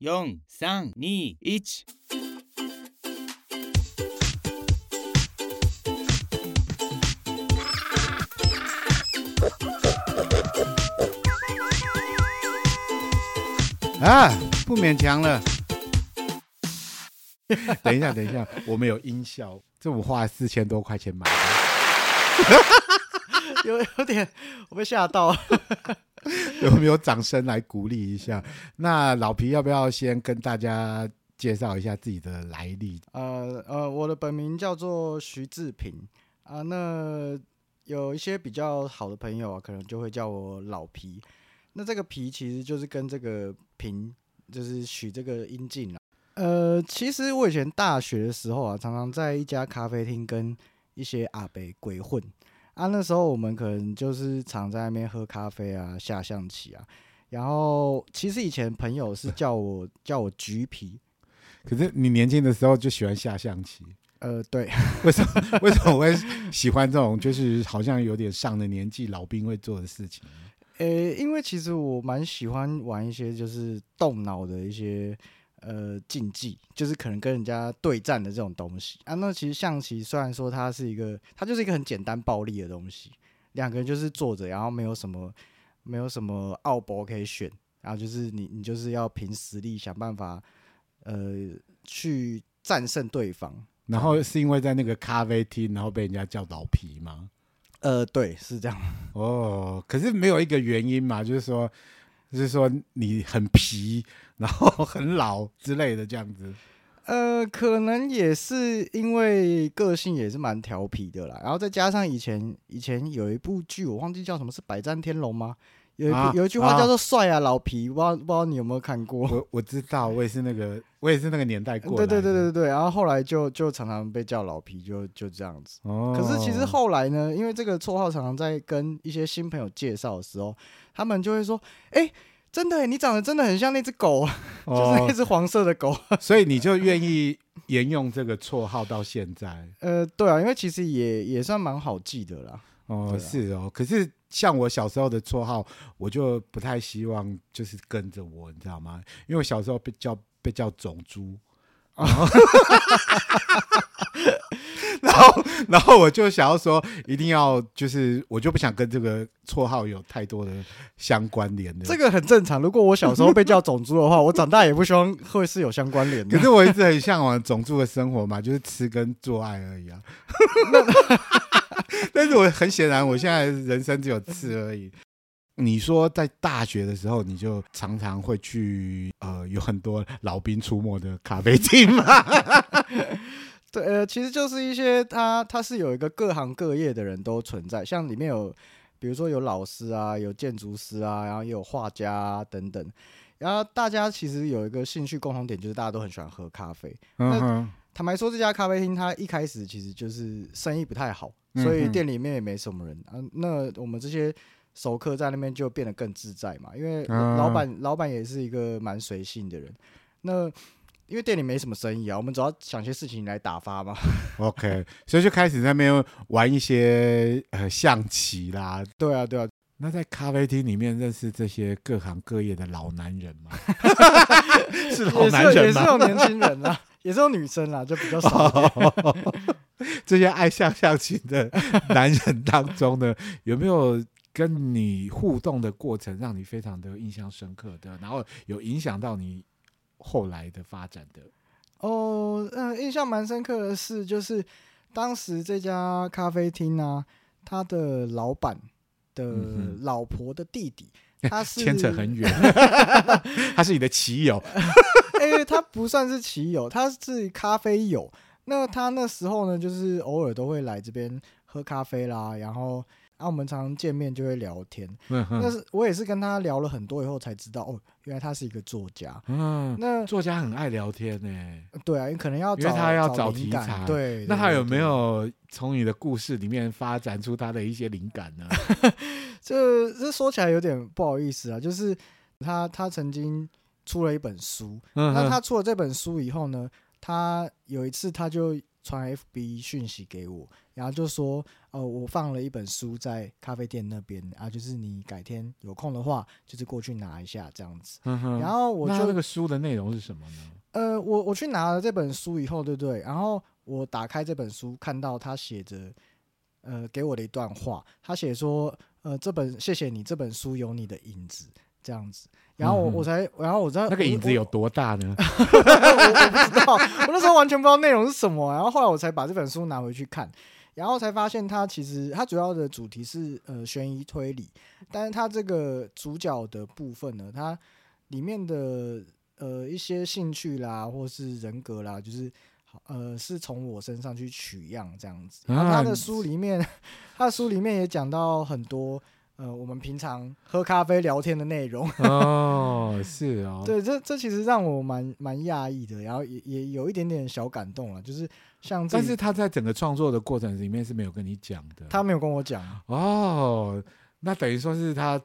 四、三、二、一。啊，不勉强了。等一下，等一下，我们有音效，这我花了四千多块钱买的，有有点我被吓到。有没有掌声来鼓励一下？那老皮要不要先跟大家介绍一下自己的来历？呃呃，我的本名叫做徐志平啊。那有一些比较好的朋友啊，可能就会叫我老皮。那这个皮其实就是跟这个平，就是取这个音近啊。呃，其实我以前大学的时候啊，常常在一家咖啡厅跟一些阿伯鬼混。啊，那时候我们可能就是常在那边喝咖啡啊，下象棋啊。然后其实以前朋友是叫我叫我橘皮，可是你年轻的时候就喜欢下象棋？呃，对。为什么？为什么我会喜欢这种就是好像有点上了年纪老兵会做的事情？呃、欸，因为其实我蛮喜欢玩一些就是动脑的一些。呃，竞技就是可能跟人家对战的这种东西啊。那其实象棋虽然说它是一个，它就是一个很简单暴力的东西，两个人就是坐着，然后没有什么没有什么奥博可以选，然后就是你你就是要凭实力想办法呃去战胜对方。然后是因为在那个咖啡厅，然后被人家叫老皮吗？呃，对，是这样。哦，可是没有一个原因嘛，就是说。就是说你很皮，然后很老之类的这样子，呃，可能也是因为个性也是蛮调皮的啦，然后再加上以前以前有一部剧，我忘记叫什么，是《百战天龙》吗？有一、啊、有一句话叫做“帅啊，老皮”，不知道不知道你有没有看过？我我知道，我也是那个我也是那个年代过。对对对对对，然后后来就就常常被叫老皮，就就这样子。哦。可是其实后来呢，因为这个绰号常常在跟一些新朋友介绍的时候。他们就会说：“哎、欸，真的，你长得真的很像那只狗，哦、就是那只黄色的狗。”所以你就愿意沿用这个绰号到现在？呃，对啊，因为其实也也算蛮好记的啦。哦，啊、是哦。可是像我小时候的绰号，我就不太希望就是跟着我，你知道吗？因为我小时候被叫被叫种猪。然后，然后我就想要说，一定要就是，我就不想跟这个绰号有太多的相关联的。这个很正常。如果我小时候被叫种猪的话，我长大也不希望会是有相关联的。可是我一直很向往种猪的生活嘛，就是吃跟做爱而已啊。但是我很显然，我现在人生只有吃而已。你说在大学的时候，你就常常会去呃，有很多老兵出没的咖啡厅吗？对，呃，其实就是一些他他是有一个各行各业的人都存在，像里面有比如说有老师啊，有建筑师啊，然后也有画家啊等等，然后大家其实有一个兴趣共同点，就是大家都很喜欢喝咖啡。嗯坦白说，这家咖啡厅它一开始其实就是生意不太好，所以店里面也没什么人啊。那我们这些。熟客在那边就变得更自在嘛，因为老板、嗯、老板也是一个蛮随性的人。那因为店里没什么生意啊，我们主要想些事情来打发嘛。OK，所以就开始在那边玩一些呃象棋啦。对啊，对啊。那在咖啡厅里面认识这些各行各业的老男人吗？是老男人吗？也是有年轻人啊，也是有女生啦，就比较少。这些爱下象棋的男人当中呢，有没有？跟你互动的过程，让你非常的印象深刻的，然后有影响到你后来的发展的。哦，嗯、呃，印象蛮深刻的是，就是当时这家咖啡厅啊，他的老板的老婆的弟弟，嗯、他是牵扯很远，他是你的棋友，因为他不算是棋友，他是咖啡友。那他那时候呢，就是偶尔都会来这边喝咖啡啦，然后。啊，我们常常见面就会聊天，但、嗯、是我也是跟他聊了很多以后才知道，哦，原来他是一个作家。嗯，那作家很爱聊天呢、欸。对啊，你可能要找，因为他要找题材。对，那他有没有从你的故事里面发展出他的一些灵感呢？这这说起来有点不好意思啊，就是他他曾经出了一本书，嗯、那他出了这本书以后呢，他有一次他就。传 FB 讯息给我，然后就说，呃，我放了一本书在咖啡店那边啊，就是你改天有空的话，就是过去拿一下这样子。嗯，然后我就那这个书的内容是什么呢？呃，我我去拿了这本书以后，对不对？然后我打开这本书，看到他写着，呃，给我的一段话，他写说，呃，这本谢谢你，这本书有你的影子。这样子，然后我我才，然后我知道那个影子有多大呢？我，我，我不知道，我那时候完全不知道内容是什么。然后后来我才把这本书拿回去看，然后才发现它其实它主要的主题是呃悬疑推理，但是它这个主角的部分呢，它里面的呃一些兴趣啦，或是人格啦，就是呃是从我身上去取样这样子。然后他的书里面，他的书里面也讲到很多。呃，我们平常喝咖啡聊天的内容 哦，是哦，对，这这其实让我蛮蛮讶异的，然后也也有一点点小感动了，就是像，但是他在整个创作的过程里面是没有跟你讲的，他没有跟我讲哦，那等于说是他。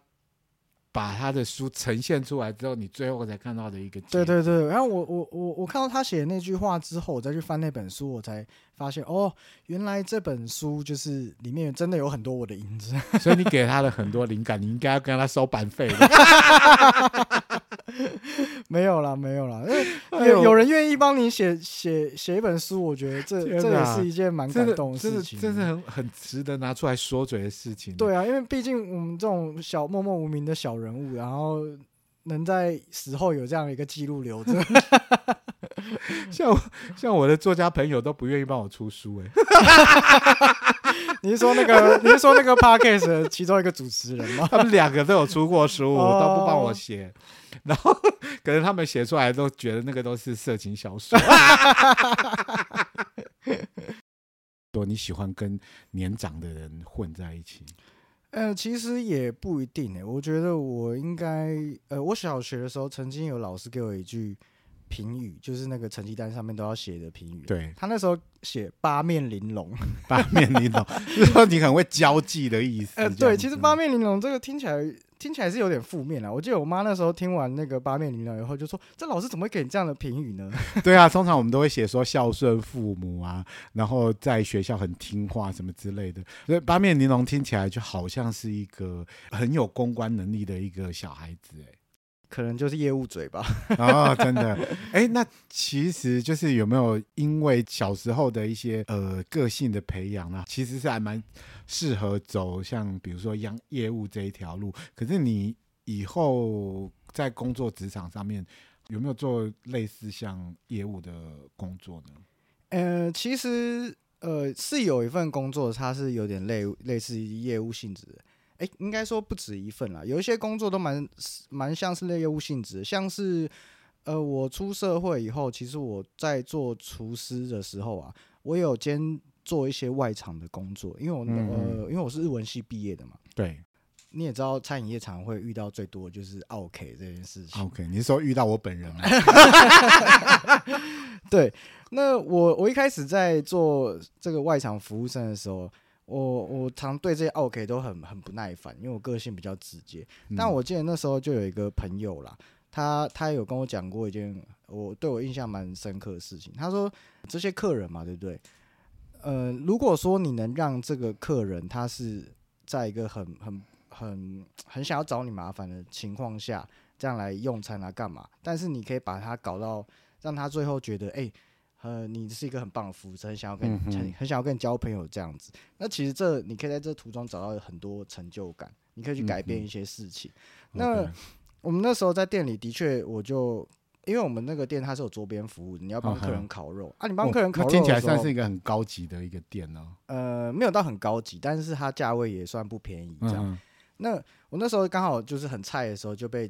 把他的书呈现出来之后，你最后才看到的一个。对对对，然后我我我我看到他写的那句话之后，我再去翻那本书，我才发现哦，原来这本书就是里面真的有很多我的影子。所以你给他了很多灵感，你应该要跟他收版费的。没有啦，没有啦，因为有有人愿意帮你写写写一本书，我觉得这这也是一件蛮感动的事情，真是很很值得拿出来说嘴的事情。对啊，因为毕竟我们这种小默默无名的小人物，然后能在死后有这样一个记录留着，像像我的作家朋友都不愿意帮我出书哎、欸。你是说那个你是说那个 Podcast 的其中一个主持人吗？他们两个都有出过书，哦、都不帮我写。然后可能他们写出来都觉得那个都是色情小说。多你喜欢跟年长的人混在一起？呃，其实也不一定诶。我觉得我应该，呃，我小学的时候曾经有老师给我一句评语，就是那个成绩单上面都要写的评语。对，他那时候写八面玲珑，八面玲珑，就是说你很会交际的意思。呃，对，其实八面玲珑这个听起来。听起来是有点负面啊！我记得我妈那时候听完那个八面玲珑以后，就说：“这老师怎么会给你这样的评语呢？” 对啊，通常我们都会写说孝顺父母啊，然后在学校很听话什么之类的。所以八面玲珑听起来就好像是一个很有公关能力的一个小孩子哎。可能就是业务嘴吧。哦，真的。哎，那其实就是有没有因为小时候的一些呃个性的培养啊，其实是还蛮适合走像比如说业业务这一条路。可是你以后在工作职场上面有没有做类似像业务的工作呢？呃，其实呃是有一份工作，它是有点类类似于业务性质的。哎，应该说不止一份啦，有一些工作都蛮蛮像是类业务性质，像是呃，我出社会以后，其实我在做厨师的时候啊，我有兼做一些外场的工作，因为我、嗯、呃，因为我是日文系毕业的嘛。对，你也知道，餐饮业常会遇到最多的就是 OK 这件事情。OK，你是说遇到我本人吗？对，那我我一开始在做这个外场服务生的时候。我我常对这些 OK 都很很不耐烦，因为我个性比较直接。嗯、但我记得那时候就有一个朋友啦，他他有跟我讲过一件我对我印象蛮深刻的事情。他说这些客人嘛，对不对？呃，如果说你能让这个客人他是在一个很很很很想要找你麻烦的情况下，这样来用餐啊干嘛？但是你可以把他搞到让他最后觉得，哎、欸。呃，你是一个很棒的服务生，很想要跟很很想要跟你交朋友这样子。那其实这你可以在这途中找到很多成就感，你可以去改变一些事情。嗯、那 Okay. 我们那时候在店里的确，我就因为我们那个店它是有桌边服务，你要帮客人烤肉.啊，你帮客人烤肉，听起来算是一个很高级的一个店呢、哦。呃，没有到很高级，但是它价位也算不便宜这样。嗯、那我那时候刚好就是很菜的时候就被。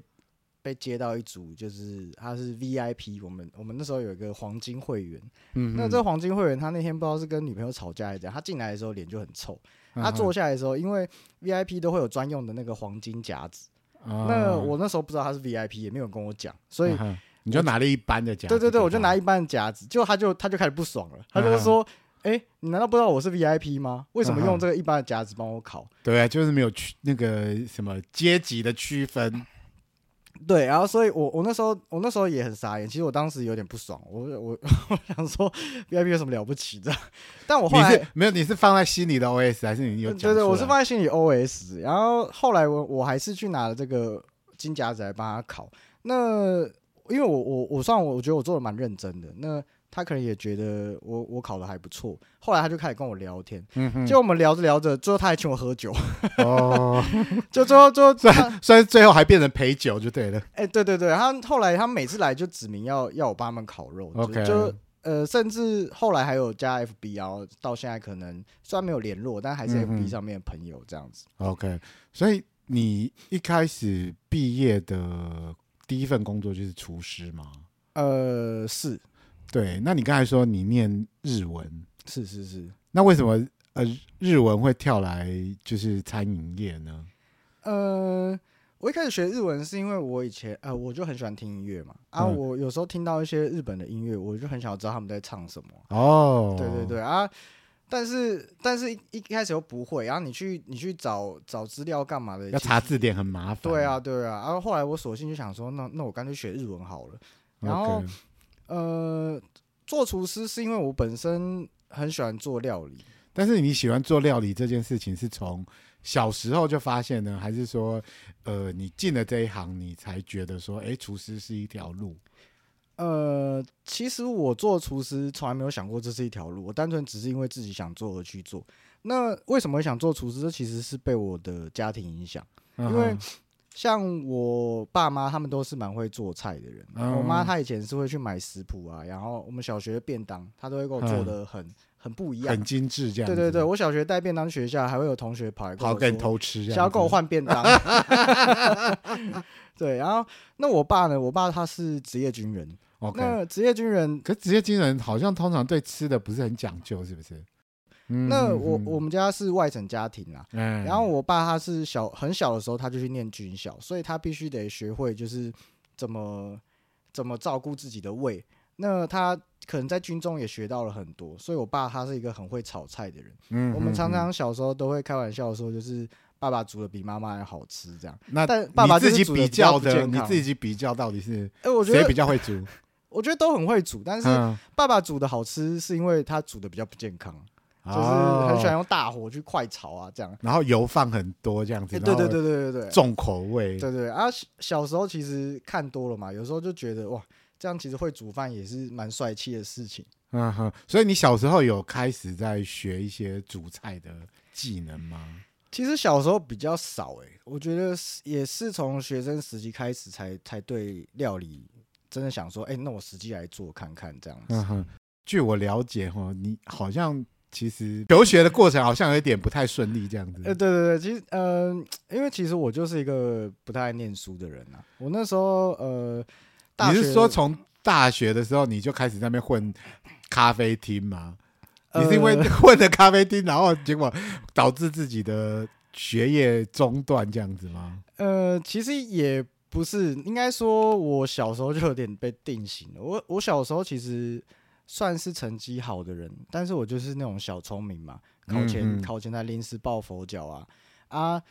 被接到一组，就是他是 VIP，我们我们那时候有一个黄金会员，嗯，那这个黄金会员他那天不知道是跟女朋友吵架还是怎样，他进来的时候脸就很臭，他坐下来的时候，因为 VIP 都会有专用的那个黄金夹子，嗯、那我那时候不知道他是 VIP，也没有跟我讲，所以你就拿了一般的夹子，对对对，我就拿一般的夹子，就他就他就开始不爽了，他就说，哎、嗯欸，你难道不知道我是 VIP 吗？为什么用这个一般的夹子帮我烤？对啊，就是没有区那个什么阶级的区分。对，然后所以我我那时候我那时候也很傻眼，其实我当时有点不爽，我我我想说 VIP 有什么了不起的？但我后来没有，你是放在心里的 OS 还是你有？对对，我是放在心里 OS，然后后来我我还是去拿了这个金夹子来帮他考。那因为我我我算我我觉得我做的蛮认真的，那。他可能也觉得我我考的还不错，后来他就开始跟我聊天，就我们聊着聊着，最后他还请我喝酒，哦，就最后最后 虽然虽然最后还变成陪酒就对了，哎、欸，对对对，他后来他每次来就指明要要我帮他们烤肉，OK，就，就呃甚至后来还有加 FB，然后到现在可能虽然没有联络，但还是 FB 上面的朋友这样子，嗯，OK，所以你一开始毕业的第一份工作就是厨师吗？呃，是。对，那你刚才说你念日文，是是是，那为什么呃日文会跳来就是餐饮业呢？呃，我一开始学日文是因为我以前呃我就很喜欢听音乐嘛，啊，嗯、我有时候听到一些日本的音乐，我就很想知道他们在唱什么。哦，对对对啊，但是但是一一开始又不会，然后你去你去找找资料干嘛的？要查字典很麻烦。对啊对啊，然后后来我索性就想说，那那我干脆学日文好了，然后。呃，做厨师是因为我本身很喜欢做料理。但是你喜欢做料理这件事情是从小时候就发现呢，还是说，呃，你进了这一行，你才觉得说，哎，厨师是一条路？呃，其实我做厨师从来没有想过这是一条路，我单纯只是因为自己想做而去做。那为什么想做厨师？这其实是被我的家庭影响，因为。像我爸妈他们都是蛮会做菜的人，嗯、我妈她以前是会去买食谱啊，然后我们小学的便当她都会给我做的很、嗯、很不一样，很精致这样。对对对，我小学带便当学校，还会有同学跑来跟我跟偷吃，想要跟我换便当。对，然后那我爸呢？我爸他是职业军人那职业军人，可职业军人好像通常对吃的不是很讲究，是不是？那我我们家是外省家庭啊，然后我爸他是小很小的时候他就去念军校，所以他必须得学会就是怎么怎么照顾自己的胃。那他可能在军中也学到了很多，所以我爸他是一个很会炒菜的人。嗯，我们常常小时候都会开玩笑说，就是爸爸煮的比妈妈还好吃这样。那但爸爸自己比较的，你自己比较到底是哎，我觉得谁比较会煮？我觉得都很会煮，但是爸爸煮的好吃是因为他煮的比较不健康。就是很喜欢用大火去快炒啊，这样，然后油放很多这样子，对对对对对对，重口味，对对啊。小时候其实看多了嘛，有时候就觉得哇，这样其实会煮饭也是蛮帅气的事情。嗯哼，所以你小时候有开始在学一些煮菜的技能吗？其实小时候比较少哎，我觉得也是从学生时期开始才才对料理真的想说，哎，那我实际来做看看这样子。嗯哼，据我了解哈，你好像。其实求学的过程好像有一点不太顺利，这样子。呃，对对对，其实，嗯、呃，因为其实我就是一个不太爱念书的人啊。我那时候，呃，你是说从大学的时候你就开始在那边混咖啡厅吗？呃、你是因为 混的咖啡厅，然后结果导致自己的学业中断这样子吗？呃，其实也不是，应该说我小时候就有点被定型了。我我小时候其实。算是成绩好的人，但是我就是那种小聪明嘛，考前、嗯、考前在临时抱佛脚啊啊！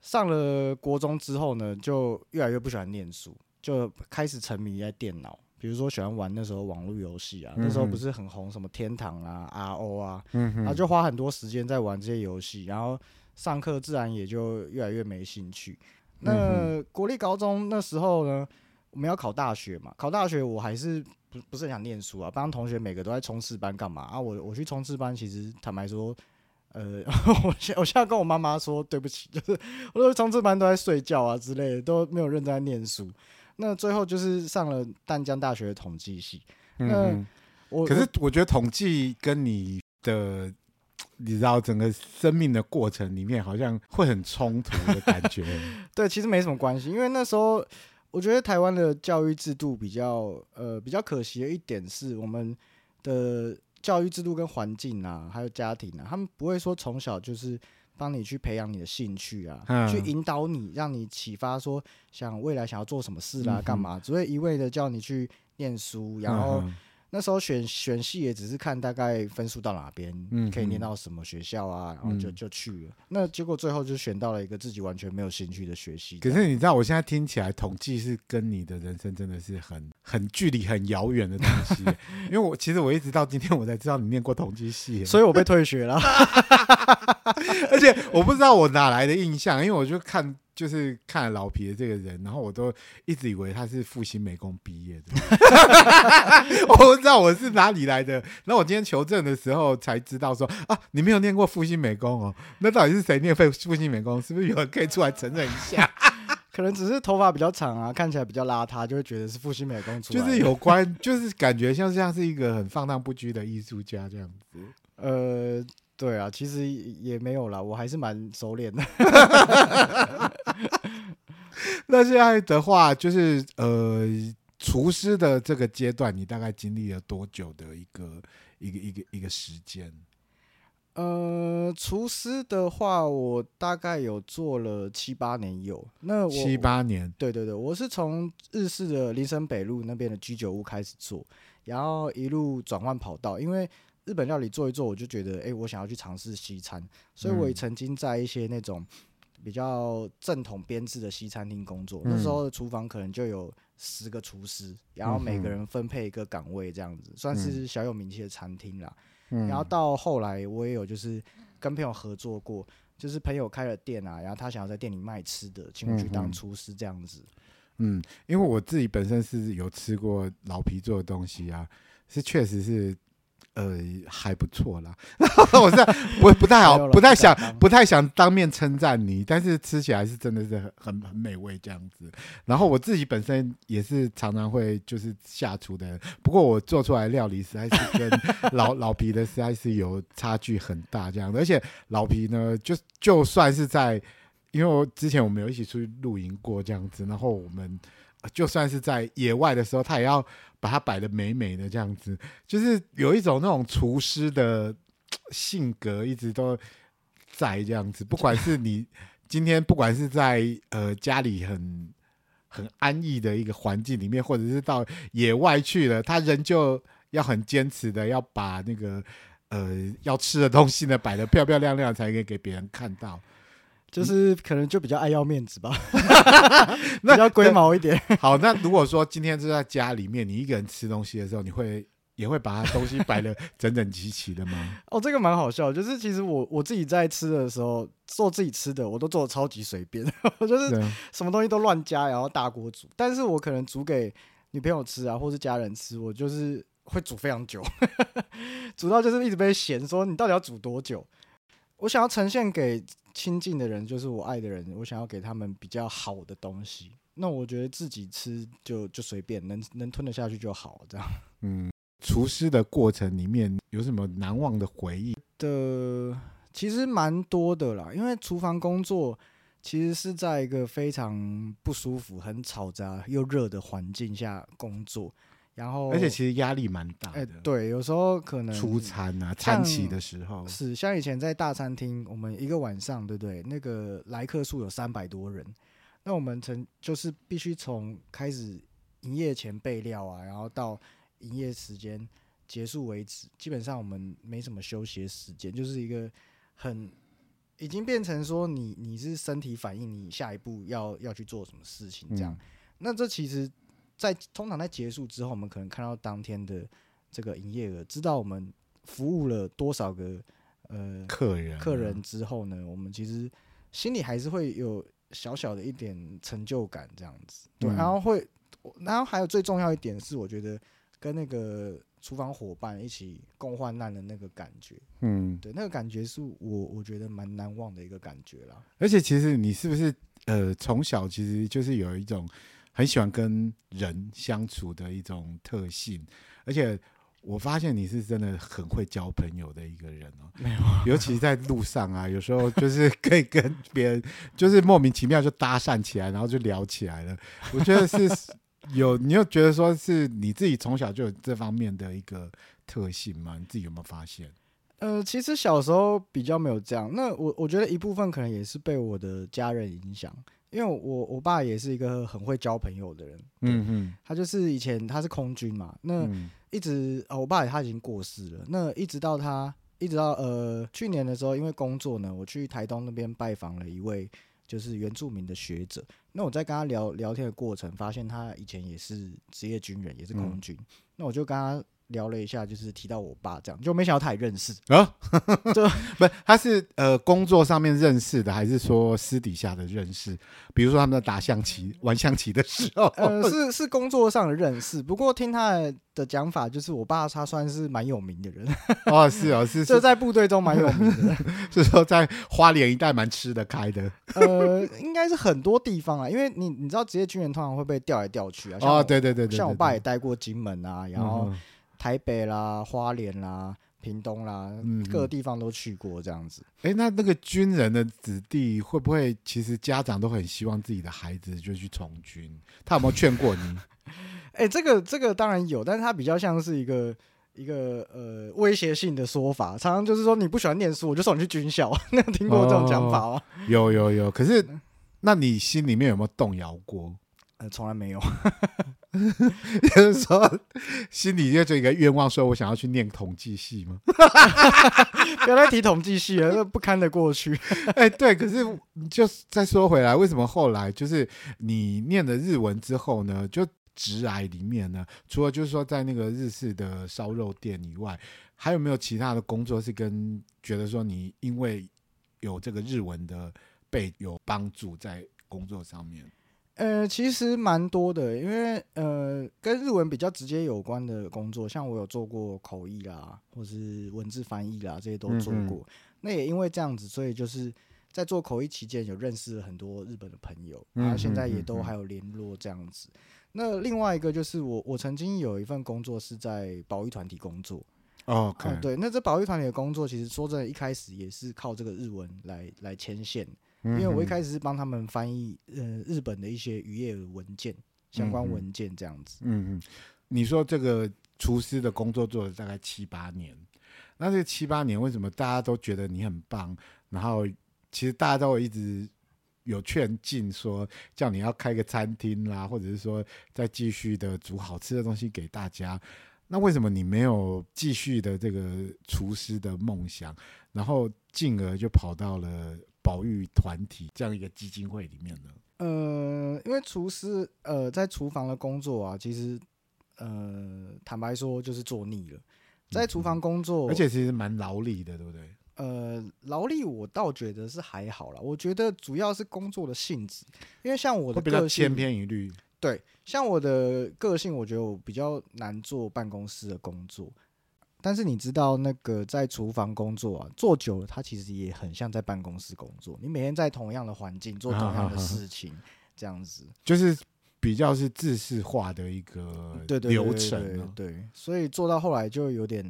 上了国中之后呢，就越来越不喜欢念书，就开始沉迷在电脑，比如说喜欢玩那时候网络游戏啊，嗯、那时候不是很红什么天堂啊、RO 啊，嗯、哼然后就花很多时间在玩这些游戏，然后上课自然也就越来越没兴趣。那、国立高中那时候呢，我们要考大学嘛，考大学我还是。不不是很想念书啊，帮同学每个都在冲刺班干嘛啊？我我去冲刺班，其实坦白说，呃，我现我现在跟我妈妈说对不起，就是我说冲刺班都在睡觉啊之类的，都没有认真在念书。那最后就是上了淡江大学的统计系。嗯我可是我觉得统计跟你的，你知道整个生命的过程里面好像会很冲突的感觉。对，其实没什么关系，因为那时候。我觉得台湾的教育制度比较呃比较可惜的一点是，我们的教育制度跟环境啊，还有家庭啊，他们不会说从小就是帮你去培养你的兴趣啊，嗯、去引导你，让你启发说想未来想要做什么事啦、啊，干嘛？只会一味的叫你去念书，然后那时候选选系也只是看大概分数到哪边，嗯，可以念到什么学校啊，然后就就去了。那结果最后就选到了一个自己完全没有兴趣的学系。可是你知道，我现在听起来统计是跟你的人生真的是很 很距离很遥远的东西。因为我其实我一直到今天我才知道你念过统计系，所以我被退学了。而且我不知道我哪来的印象，因为我就看。就是看了老皮的这个人，然后我都一直以为他是复兴美工毕业的，我不知道我是哪里来的。然后我今天求证的时候才知道说啊，你没有念过复兴美工哦，那到底是谁念复复兴美工？是不是有人可以出来承认一下？可能只是头发比较长啊，看起来比较邋遢，就会觉得是复兴美工出来。就是有关，就是感觉像像是一个很放荡不羁的艺术家这样子。呃。对啊，其实也没有啦，我还是蛮熟练的。那现在的话，就是呃，厨师的这个阶段，你大概经历了多久的一个一个一个一个时间？呃，厨师的话，我大概有做了七八年有。那我七八年？对对对，我是从日式的林森北路那边的居酒屋开始做，然后一路转换跑道，因为。日本料理做一做，我就觉得，哎、欸，我想要去尝试西餐，所以我也曾经在一些那种比较正统编制的西餐厅工作。嗯、那时候的厨房可能就有十个厨师，然后每个人分配一个岗位，这样子、嗯、算是小有名气的餐厅啦。嗯、然后到后来，我也有就是跟朋友合作过，就是朋友开了店啊，然后他想要在店里卖吃的，请我去当厨师这样子。嗯，因为我自己本身是有吃过老皮做的东西啊，是确实是。呃，还不错啦。我是不不太好，不太想，不太想当面称赞你，但是吃起来是真的是很很很美味这样子。然后我自己本身也是常常会就是下厨的人，不过我做出来料理实在是跟 老老皮的实在是有差距很大这样的。而且老皮呢，就就算是在，因为我之前我们有一起出去露营过这样子，然后我们。就算是在野外的时候，他也要把它摆得美美的这样子，就是有一种那种厨师的性格一直都在这样子。不管是你今天，不管是在呃家里很很安逸的一个环境里面，或者是到野外去了，他仍旧要很坚持的要把那个呃要吃的东西呢摆得漂漂亮亮，才可以给别人看到。就是可能就比较爱要面子吧，比较龟毛一点。好，那如果说今天是在家里面，你一个人吃东西的时候，你会也会把它东西摆的 整整齐齐的吗？哦，这个蛮好笑，就是其实我我自己在吃的时候做自己吃的，我都做的超级随便，我就是什么东西都乱加，然后大锅煮。但是我可能煮给女朋友吃啊，或是家人吃，我就是会煮非常久，煮到就是一直被嫌说你到底要煮多久。我想要呈现给亲近的人，就是我爱的人，我想要给他们比较好的东西。那我觉得自己吃就就随便，能能吞得下去就好，这样。嗯，厨师的过程里面有什么难忘的回忆？的其实蛮多的啦，因为厨房工作其实是在一个非常不舒服、很嘈杂又热的环境下工作。然后，而且其实压力蛮大的。欸，对，有时候可能出餐啊，餐期的时候是像以前在大餐厅，我们一个晚上，对不对？那个来客数有三百多人，那我们曾就是必须从开始营业前备料啊，然后到营业时间结束为止，基本上我们没什么休息的时间，就是一个很已经变成说你你是身体反应，你下一步要要去做什么事情这样。嗯、那这其实。在通常在结束之后，我们可能看到当天的这个营业额，知道我们服务了多少个呃客人客人之后呢，我们其实心里还是会有小小的一点成就感，这样子。对，然后会，然后还有最重要一点是，我觉得跟那个厨房伙伴一起共患难的那个感觉，嗯，对，那个感觉是我我觉得蛮难忘的一个感觉啦。而且其实你是不是呃从小其实就是有一种。很喜欢跟人相处的一种特性，而且我发现你是真的很会交朋友的一个人哦。没有，尤其在路上啊，有时候就是可以跟别人就是莫名其妙就搭讪起来，然后就聊起来了。我觉得是有，你又觉得说是你自己从小就有这方面的一个特性吗？你自己有没有发现？呃，其实小时候比较没有这样。那我我觉得一部分可能也是被我的家人影响。因为我我爸也是一个很会交朋友的人，嗯嗯，他就是以前他是空军嘛，那一直啊、嗯哦，我爸他已经过世了，那一直到他一直到呃去年的时候，因为工作呢，我去台东那边拜访了一位就是原住民的学者，那我在跟他聊聊天的过程，发现他以前也是职业军人，也是空军，嗯、那我就跟他。聊了一下，就是提到我爸这样，就没想到他也认识啊，就 不是他是呃工作上面认识的，还是说私底下的认识？比如说他们在打象棋、玩象棋的时候，呃，是是工作上的认识。不过听他的讲法，就是我爸他算是蛮有名的人哦，是哦，是 就在部队中蛮有名的，是说在花莲一带蛮吃得开的。呃，应该是很多地方啊，因为你你知道职业军人通常会被调来调去啊。哦，对对对对，像我爸也待过金门啊，然后。台北啦、花莲啦、屏东啦，嗯、各个地方都去过这样子。哎、欸，那那个军人的子弟会不会，其实家长都很希望自己的孩子就去从军？他有没有劝过你？哎、欸，这个这个当然有，但是他比较像是一个一个呃威胁性的说法，常常就是说你不喜欢念书，我就送你去军校。那有听过这种讲法吗？有有有。可是，那你心里面有没有动摇过？呃，从来没有。就是说，心里就有一个愿望，说我想要去念统计系吗？不要再提统计系了，那不堪的过去。哎、欸，对，可是就再说回来，为什么后来就是你念了日文之后呢？就直癌里面呢，除了就是说在那个日式的烧肉店以外，还有没有其他的工作是跟觉得说你因为有这个日文的背有帮助在工作上面？呃，其实蛮多的，因为呃，跟日文比较直接有关的工作，像我有做过口译啦，或是文字翻译啦，这些都做过。那也因为这样子，所以就是在做口译期间，有认识了很多日本的朋友，然后现在也都还有联络这样子。那另外一个就是我，我曾经有一份工作是在保育团体工作。哦对，那这保育团体的工作，其实说真的，一开始也是靠这个日文来来牵线。因为我一开始是帮他们翻译呃日本的一些渔业文件相关文件这样子。嗯嗯，你说这个厨师的工作做了大概七八年，那这七八年为什么大家都觉得你很棒？然后其实大家都一直有劝进说叫你要开个餐厅啦，或者是说再继续的煮好吃的东西给大家。那为什么你没有继续的这个厨师的梦想？然后进而就跑到了。保育团体这样一个基金会里面呢？呃，因为厨师呃在厨房的工作啊，其实呃坦白说就是做腻了，在厨房工作，嗯，而且其实蛮劳力的，对不对？呃，劳力我倒觉得是还好啦，我觉得主要是工作的性质，因为像我的个性比较千篇一律，对，像我的个性，我觉得我比较难做办公室的工作。但是你知道，那个在厨房工作啊，做久了，它其实也很像在办公室工作。你每天在同样的环境做同样的事情，这样子，就是比较是制式化的一个流程。对，所以做到后来就有点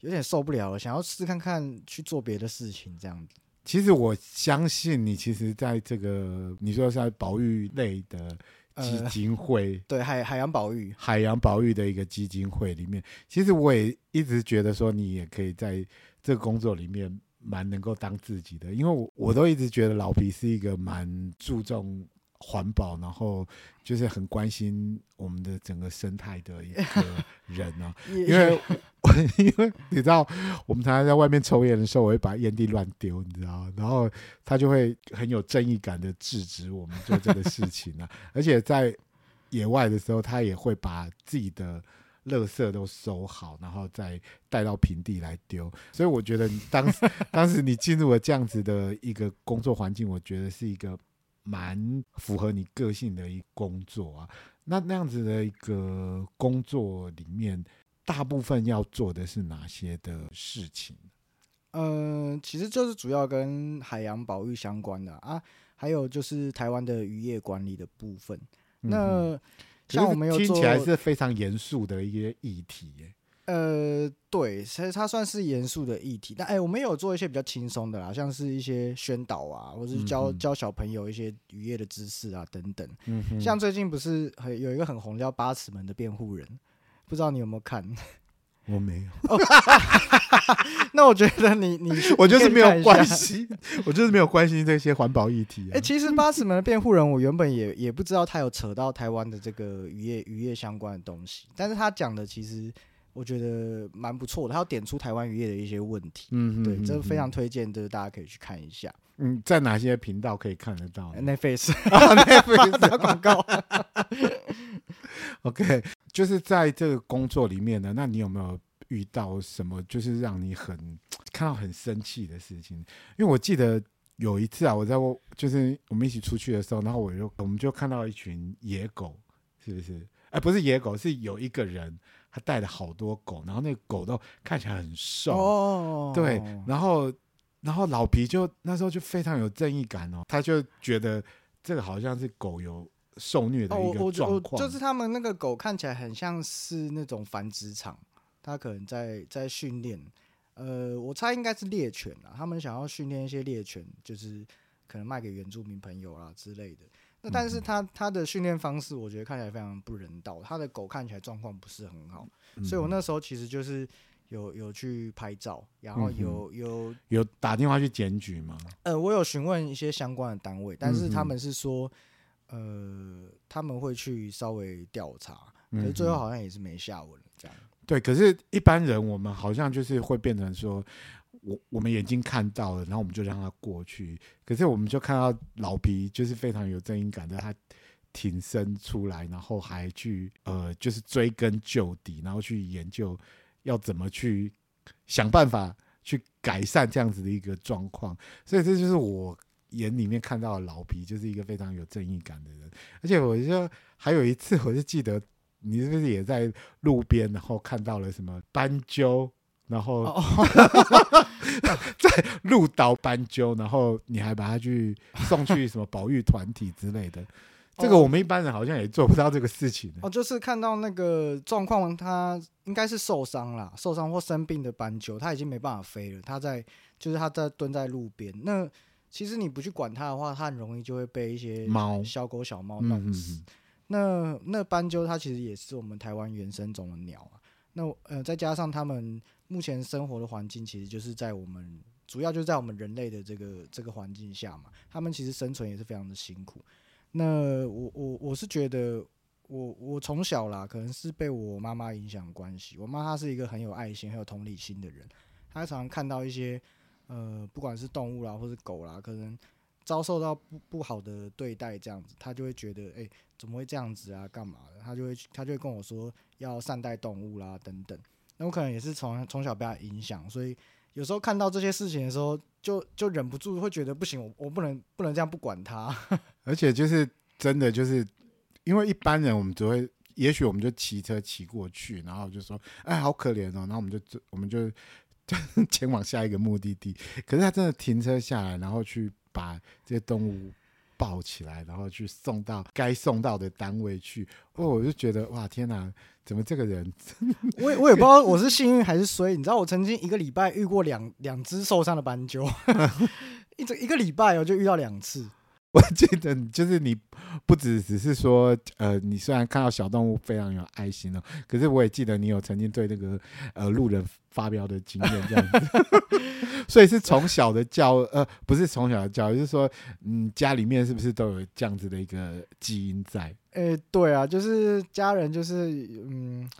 有点受不了了，想要试看看去做别的事情，这样子。其实我相信你，其实在这个你说在保育类的。基金会、呃、对海海洋保育。海洋保育的一个基金会里面，其实我也一直觉得说你也可以在这个工作里面蛮能够当自己的，因为我我都一直觉得老皮是一个蛮注重环保，然后就是很关心我们的整个生态的一个人啊，因为。因为你知道，我们常常在外面抽烟的时候，我会把烟蒂乱丢，你知道，然后他就会很有正义感的制止我们做这个事情啊。而且在野外的时候，他也会把自己的垃圾都收好，然后再带到平地来丢。所以我觉得，你当时当时你进入了这样子的一个工作环境，我觉得是一个蛮符合你个性的一工作啊。那那样子的一个工作里面。大部分要做的是哪些的事情？嗯、呃，其实就是主要跟海洋保育相关的啊，还有就是台湾的渔业管理的部分。嗯、那像我们有听起来是非常严肃的一些议题耶。呃，对，其实它算是严肃的议题。但哎，我们有做一些比较轻松的啦，像是一些宣导啊，或是教、嗯、教小朋友一些渔业的知识啊等等。像最近不是有一个很红叫八尺门的辩护人。不知道你有没有看？我没有。那我觉得你你 我就是没有关系，我就是没有关心这些环保议题、啊。哎、欸，其实八尺门的辩护人，我原本也也不知道他有扯到台湾的这个渔业渔业相关的东西，但是他讲的其实我觉得蛮不错的，他要点出台湾渔业的一些问题。嗯，对，这非常推荐，就是大家可以去看一下。嗯，在哪些频道可以看得到？Netflix，Netflix 打广告。OK，就是在这个工作里面呢，那你有没有？遇到什么就是让你很看到很生气的事情？因为我记得有一次啊，我在就是我们一起出去的时候，然后我就我们就看到一群野狗，是不是？哎，不是野狗，是有一个人他带了好多狗，然后那个狗都看起来很瘦，哦、对，然后然后老皮就那时候就非常有正义感哦，他就觉得这个好像是狗有受虐的一个状况，就是他们那个狗看起来很像是那种繁殖场。他可能在在训练，呃，我猜应该是猎犬啊。他们想要训练一些猎犬，就是可能卖给原住民朋友啊之类的。那但是他他的训练方式，我觉得看起来非常不人道。他的狗看起来状况不是很好，所以我那时候其实就是有有去拍照，然后有有有打电话去检举吗？呃，我有询问一些相关的单位，但是他们是说，呃，他们会去稍微调查，可是最后好像也是没下文这样。对，可是一般人我们好像就是会变成说，我我们眼睛看到了，然后我们就让他过去。可是我们就看到老皮就是非常有正义感的，他挺身出来，然后还去呃，就是追根究底，然后去研究要怎么去想办法去改善这样子的一个状况。所以这就是我眼里面看到的老皮，就是一个非常有正义感的人。而且我就还有一次，我就记得。你是不是也在路边，然后看到了什么斑鸠，然后、oh. 在路倒斑鸠，然后你还把它去送去什么保育团体之类的？这个我们一般人好像也做不到这个事情。哦，就是看到那个状况，它应该是受伤了，受伤或生病的斑鸠，它已经没办法飞了。它在，就是它在蹲在路边。那其实你不去管它的话，它很容易就会被一些猫、小狗、小猫弄死。嗯那那斑鸠它其实也是我们台湾原生种的鸟啊。那呃，再加上它们目前生活的环境，其实就是在我们主要就是在我们人类的这个这个环境下嘛。他们其实生存也是非常的辛苦。那我我我是觉得我，我从小啦，可能是被我妈妈影响关系。我妈她是一个很有爱心、很有同理心的人。她常常看到一些呃，不管是动物啦，或是狗啦，可能遭受到不不好的对待，这样子，她就会觉得，哎、怎么会这样子啊？干嘛的？他就会他就会跟我说要善待动物啦，等等。那我可能也是从从小被他影响，所以有时候看到这些事情的时候，就就忍不住会觉得不行，我我不能不能这样不管他。而且就是真的就是，因为一般人我们只会，也许我们就骑车骑过去，然后就说哎好可怜哦，然后我们就我们就 前往下一个目的地。可是他真的停车下来，然后去把这些动物。抱起来，然后去送到该送到的单位去。哦，我就觉得哇，天哪，怎么这个人？我也我也不知道我是幸运还是衰。你知道，我曾经一个礼拜遇过两两只受伤的斑鸠，一整一个礼拜我就遇到两次。我记得就是你不只只是说，呃，你虽然看到小动物非常有爱心哦，可是我也记得你有曾经对那个呃路人发飙的经验这样子，所以是从小的教呃不是从小的教，就是说嗯家里面是不是都有这样子的一个基因在？诶，对啊，就是家人就是嗯。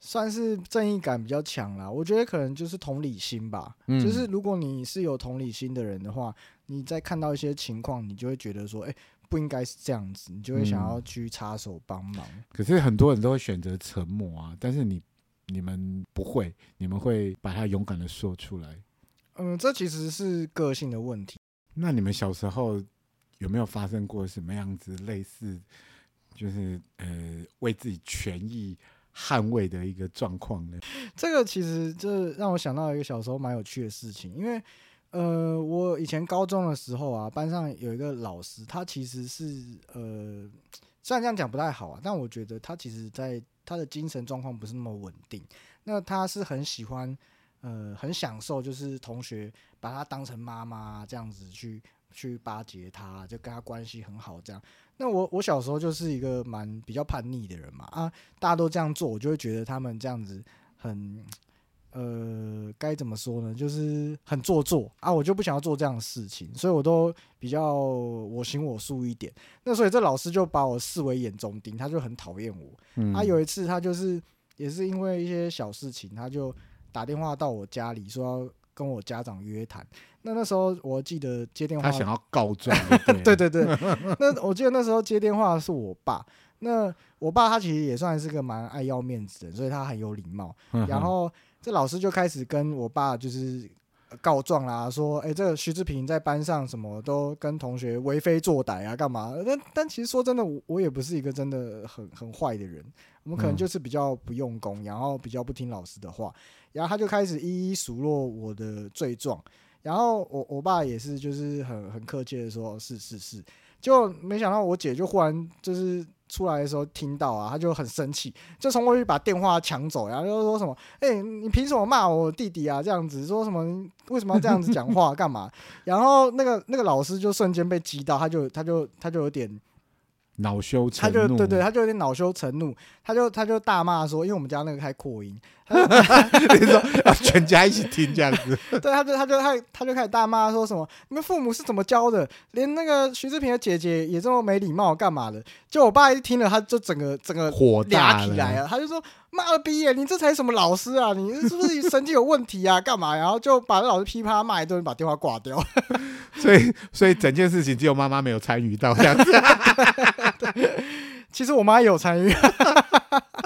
算是正义感比较强啦，我觉得可能就是同理心吧。嗯，就是如果你是有同理心的人的话，你在看到一些情况，你就会觉得说，哎，不应该是这样子，你就会想要去插手帮忙。可是很多人都会选择沉默啊，但是你你们不会，你们会把它勇敢的说出来。嗯，这其实是个性的问题。那你们小时候有没有发生过什么样子类似，就是呃为自己权益捍卫的一个状况呢？这个其实就让我想到一个小时候蛮有趣的事情，因为呃，我以前高中的时候啊，班上有一个老师，他其实是呃，虽然这样讲不太好啊，但我觉得他其实在他的精神状况不是那么稳定。那他是很喜欢呃，很享受，就是同学把他当成妈妈这样子去去巴结他，就跟他关系很好这样。那我我小时候就是一个蛮比较叛逆的人嘛啊，大家都这样做，我就会觉得他们这样子很呃，该怎么说呢？就是很做作啊，我就不想要做这样的事情，所以我都比较我行我素一点。那所以这老师就把我视为眼中钉，他就很讨厌我。嗯、啊，有一次他就是也是因为一些小事情，他就打电话到我家里说要跟我家长约谈。那那时候我记得接电话，他想要告状。对对对，那我记得那时候接电话是我爸。那我爸他其实也算是个蛮爱要面子的，所以他很有礼貌。嗯、然后这老师就开始跟我爸就是告状啦，说：“哎、欸，这个徐志平在班上什么都跟同学为非作歹啊，干嘛？”但但其实说真的，我我也不是一个真的很很坏的人。我们可能就是比较不用功，然后比较不听老师的话。然后他就开始一一数落我的罪状。然后我我爸也是就是很很客气的说：“是是是。”就没想到我姐就忽然就是。出来的时候听到啊，他就很生气，就冲过去把电话抢走，然后就说什么：“哎、欸，你凭什么骂我弟弟啊？这样子说什么？为什么要这样子讲话？干嘛？”然后那个那个老师就瞬间被激到，他就他就他就有点。恼羞成怒，他就对对，他就有点恼羞成怒，他就他就大骂说，因为我们家那个开扩音，你说全家一起听这样子，对，他就他就他他就开始大骂说什么，你们父母是怎么教的？连那个徐志平的姐姐也这么没礼貌，干嘛的？就我爸一听了，他就整个整个火大起来了，他就说。妈了逼耶！你这才什么老师啊？你是不是神经有问题啊？干嘛？然后就把那老师噼啪骂一顿，把电话挂掉。所以，所以整件事情只有妈妈没有参与到这样子。其实我妈也有参与，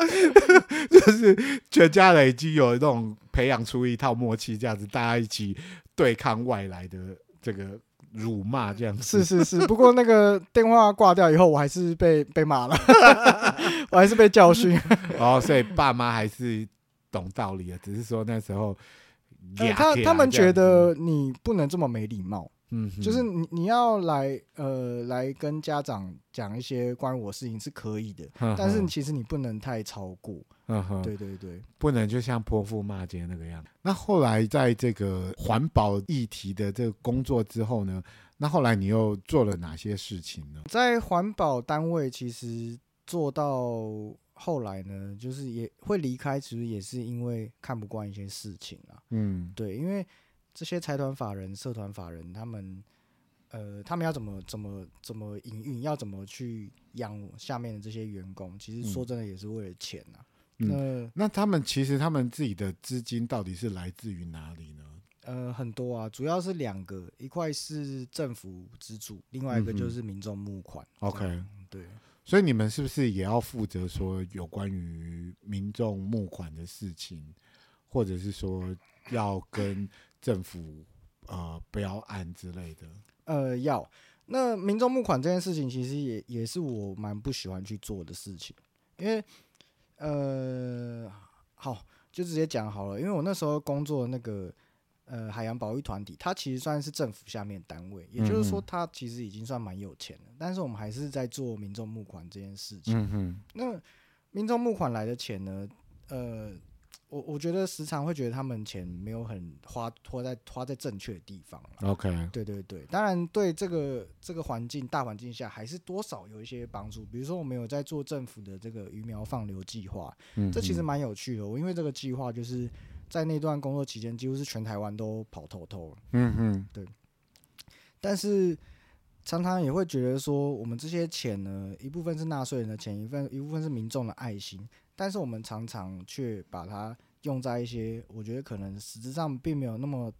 就是全家人已经有那种培养出一套默契，这样子大家一起对抗外来的这个。辱骂这样子是是是，不过那个电话挂掉以后，我还是被被骂了，我还是被教训。哦，所以爸妈还是懂道理的，只是说那时候，欸、他他们觉得你不能这么没礼貌。嗯，就是你你要来呃来跟家长讲一些关于我的事情是可以的，呵呵但是其实你不能太超过。嗯哼，对对对，不能就像泼妇骂街那个样子。那后来在这个环保议题的这个工作之后呢，那后来你又做了哪些事情呢？在环保单位其实做到后来呢，就是也会离开，其实也是因为看不惯一些事情啊。嗯，对，因为。这些财团法人、社团法人，他们，呃，他们要怎么、怎么、怎么营运，要怎么去养下面的这些员工？其实说真的，也是为了钱呐、啊。嗯、那那他们其实他们自己的资金到底是来自于哪里呢？呃，很多啊，主要是两个，一块是政府资助，另外一个就是民众募款。嗯、OK，对。所以你们是不是也要负责说有关于民众募款的事情，或者是说要跟政府呃标案之类的，呃要那民众募款这件事情，其实也也是我蛮不喜欢去做的事情，因为呃好就直接讲好了，因为我那时候工作的那个呃海洋保育团体，它其实算是政府下面单位，也就是说它其实已经算蛮有钱了，但是我们还是在做民众募款这件事情。嗯哼，那民众募款来的钱呢，呃。我我觉得时常会觉得他们钱没有很花，花在花在正确的地方。OK，对对对，当然对这个这个环境大环境下，还是多少有一些帮助。比如说我们有在做政府的这个鱼苗放流计划，嗯，这其实蛮有趣的。我因为这个计划就是在那段工作期间，几乎是全台湾都跑透透了。嗯嗯，对。但是常常也会觉得说，我们这些钱呢，一部分是纳税人的钱，一份一部分是民众的爱心。但是我们常常却把它用在一些我觉得可能实质上并没有那么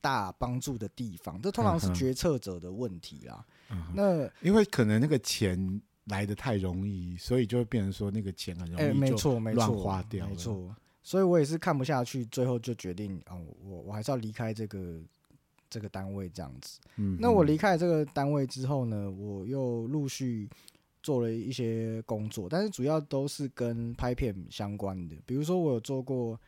大帮助的地方，这通常是决策者的问题啦。嗯、那因为可能那个钱来的太容易，所以就会变成说那个钱很容易没错没错乱花掉，没错。所以我也是看不下去，最后就决定啊、哦，我我还是要离开这个这个单位这样子。嗯，那我离开这个单位之后呢，我又陆续。做了一些工作，但是主要都是跟拍片相关的。比如说，我有做过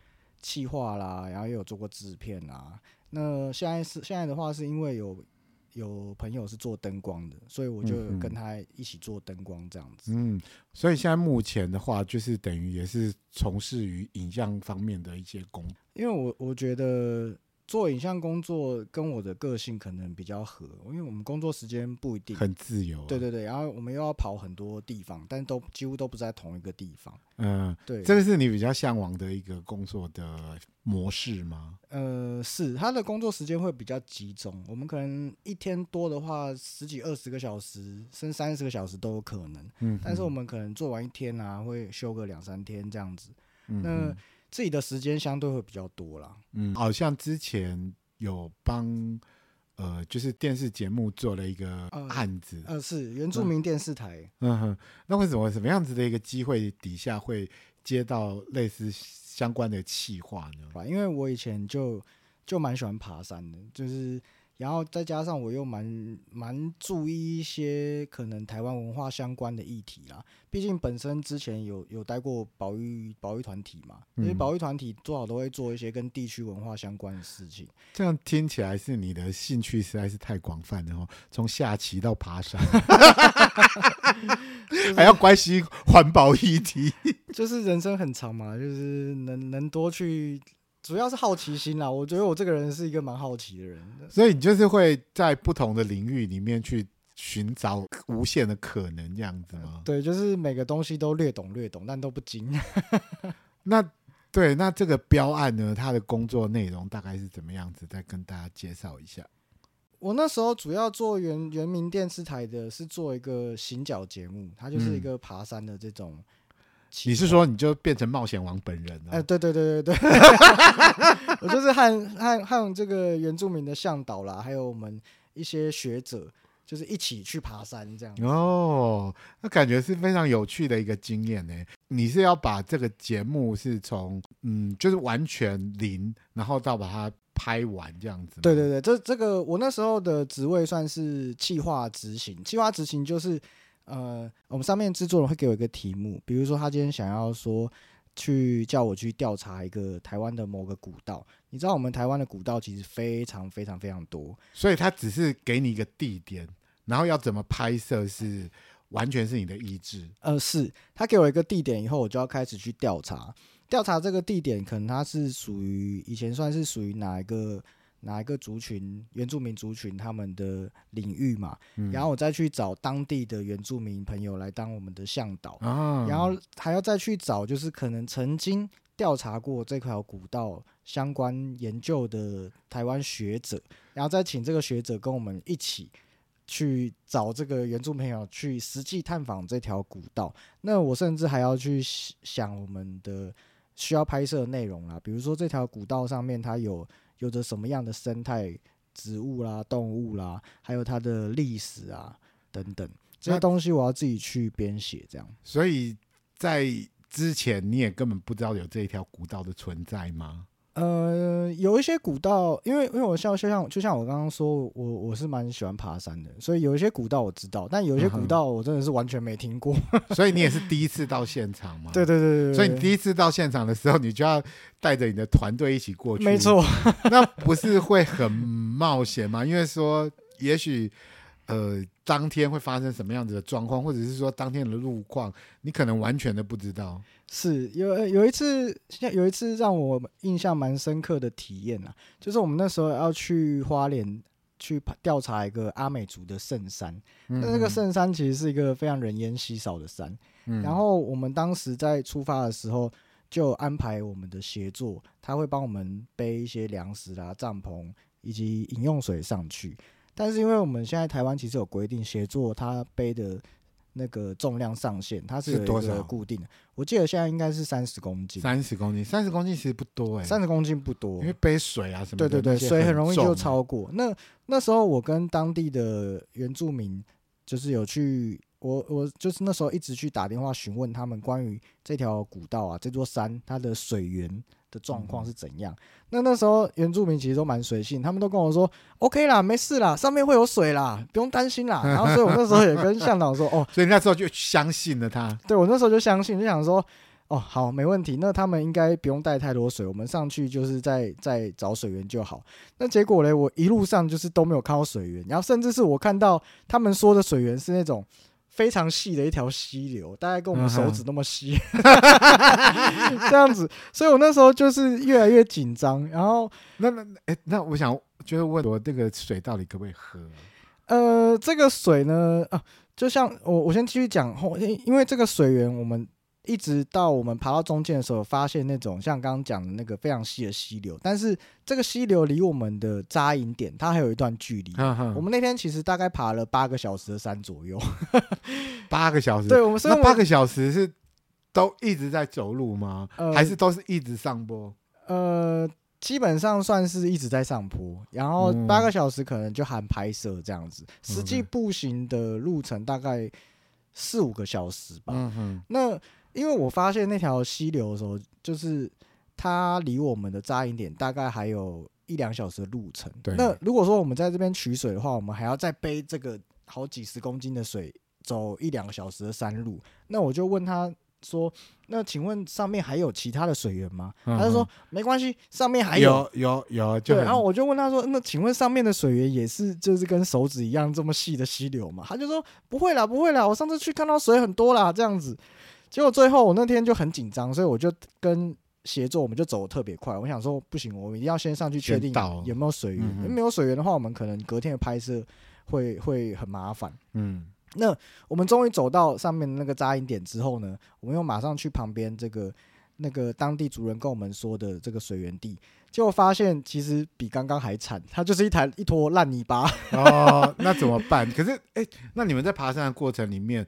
企划啦，然后也有做过制片啦。那现在是现在的话，是因为有有朋友是做灯光的，所以我就跟他一起做灯光这样子。嗯，所以现在目前的话，就是等于也是从事于影像方面的一些工。因为我我觉得做影像工作跟我的个性可能比较合，因为我们工作时间不一定很自由，对对对，然后我们又要跑很多地方，但都几乎都不在同一个地方。嗯，对，这个是你比较向往的一个工作的模式吗？呃，是，他的工作时间会比较集中，我们可能一天多的话十几二十个小时，甚至三十个小时都有可能。嗯，但是我们可能做完一天啊，会休个两三天这样子。嗯，那。自己的时间相对会比较多啦，嗯，好像之前有帮呃，就是电视节目做了一个案子，呃，呃是原住民电视台，嗯哼，那为什么什么样子的一个机会底下会接到类似相关的企划呢？因为我以前就就蛮喜欢爬山的，就是。然后再加上我又蛮蛮注意一些可能台湾文化相关的议题啦，毕竟本身之前有有待过保育保育团体嘛，因为保育团体多少都会做一些跟地区文化相关的事情。这样听起来是你的兴趣实在是太广泛了哦，从下棋到爬山，还要关心环保议题，就是人生很长嘛，就是能能多去。主要是好奇心啦，我觉得我这个人是一个蛮好奇的人，所以你就是会在不同的领域里面去寻找无限的可能，这样子吗？对，就是每个东西都略懂略懂，但都不精。那对，那这个标案呢，它的工作内容大概是怎么样子？再跟大家介绍一下。我那时候主要做原原民电视台的是做一个行脚节目，它就是一个爬山的这种。嗯你是说你就变成冒险王本人了？哎，对对对对对，我就是和和和这个原住民的向导啦，还有我们一些学者，就是一起去爬山这样。哦，那感觉是非常有趣的一个经验呢。你是要把这个节目是从嗯，就是完全零，然后到把它拍完这样子？对对对，这这个我那时候的职位算是企划执行，企划执行就是。呃，我们上面制作人会给我一个题目，比如说他今天想要说去叫我去调查一个台湾的某个古道，你知道我们台湾的古道其实非常非常非常多，所以他只是给你一个地点，然后要怎么拍摄是完全是你的意志。呃，是他给我一个地点以后，我就要开始去调查，调查这个地点可能它是属于以前算是属于哪一个。哪一个族群，原住民族群他们的领域嘛，嗯、然后我再去找当地的原住民朋友来当我们的向导，啊、然后还要再去找就是可能曾经调查过这条古道相关研究的台湾学者，然后再请这个学者跟我们一起去找这个原住民朋友去实际探访这条古道。那我甚至还要去想我们的需要拍摄的内容啦，比如说这条古道上面它有。有着什么样的生态、植物啦、动物啦，还有它的历史啊等等这些东西，我要自己去编写。这样，所以在之前你也根本不知道有这一条古道的存在吗？呃，有一些古道，因为因为我像就像就像我刚刚说，我我是蛮喜欢爬山的，所以有一些古道我知道，但有一些古道我真的是完全没听过。嗯、所以你也是第一次到现场吗？对对对对。所以你第一次到现场的时候，你就要带着你的团队一起过去。没错。那不是会很冒险吗？因为说，也许呃，当天会发生什么样子的状况，或者是说当天的路况，你可能完全都不知道。是有有一次，像有一次让我印象蛮深刻的体验啊，就是我们那时候要去花莲去调查一个阿美族的圣山，那这个圣山其实是一个非常人烟稀少的山，然后我们当时在出发的时候就安排我们的协作，他会帮我们背一些粮食啦、帐篷以及饮用水上去，但是因为我们现在台湾其实有规定，协作他背的。那个重量上限，它是有一个固定的。我记得现在应该是三十公斤。三十公斤，三十公斤其实不多哎、欸。三十公斤不多，因为背水啊什么的。对对对，水很容易就超过。那那时候我跟当地的原住民，就是有去，我我就是那时候一直去打电话询问他们关于这条古道啊，这座山它的水源。的状况是怎样？嗯、那那时候原住民其实都蛮随性，他们都跟我说：“OK 啦，没事啦，上面会有水啦，不用担心啦。”然后，所以我那时候也跟向导说：“哦，所以那时候就相信了他。对”对我那时候就相信，就想说：“哦，好，没问题。那他们应该不用带太多水，我们上去就是在在找水源就好。”那结果嘞，我一路上就是都没有看到水源，然后甚至是我看到他们说的水源是那种非常细的一条溪流，大概跟我们手指那么细，嗯、这样子。所以我那时候就是越来越紧张。然后，那那哎，那我想就是问我这个水到底可不可以喝？呃，这个水呢，啊，就像我我先继续讲，因因为这个水源我们。一直到我们爬到中间的时候，发现那种像刚刚讲的那个非常细的溪流，但是这个溪流离我们的扎营点，它还有一段距离。我们那天其实大概爬了八个小时的山左右，八个小时。对，我们那八个小时是都一直在走路吗？呃、还是都是一直上坡？呃，基本上算是一直在上坡，然后八个小时可能就含拍摄这样子，嗯、实际步行的路程大概四五个小时吧。嗯哼，那。因为我发现那条溪流的时候，就是它离我们的扎营点大概还有一两小时的路程。对。那如果说我们在这边取水的话，我们还要再背这个好几十公斤的水，走一两个小时的山路。那我就问他说：“那请问上面还有其他的水源吗？”嗯、他就说：“没关系，上面还有有有。有”对。然后我就问他说：“那请问上面的水源也是就是跟手指一样这么细的溪流吗？”他就说：“不会啦，不会啦，我上次去看到水很多啦，这样子。”结果最后我那天就很紧张，所以我就跟协作，我们就走得特别快。我想说不行，我们一定要先上去确定有没有水源。没有水源的话，我们可能隔天的拍摄会会很麻烦。嗯，那我们终于走到上面的那个扎营点之后呢，我们又马上去旁边这个那个当地主人跟我们说的这个水源地，结果发现其实比刚刚还惨，它就是一台一坨烂泥巴。哦，那怎么办？可是，哎、欸，那你们在爬山的过程里面。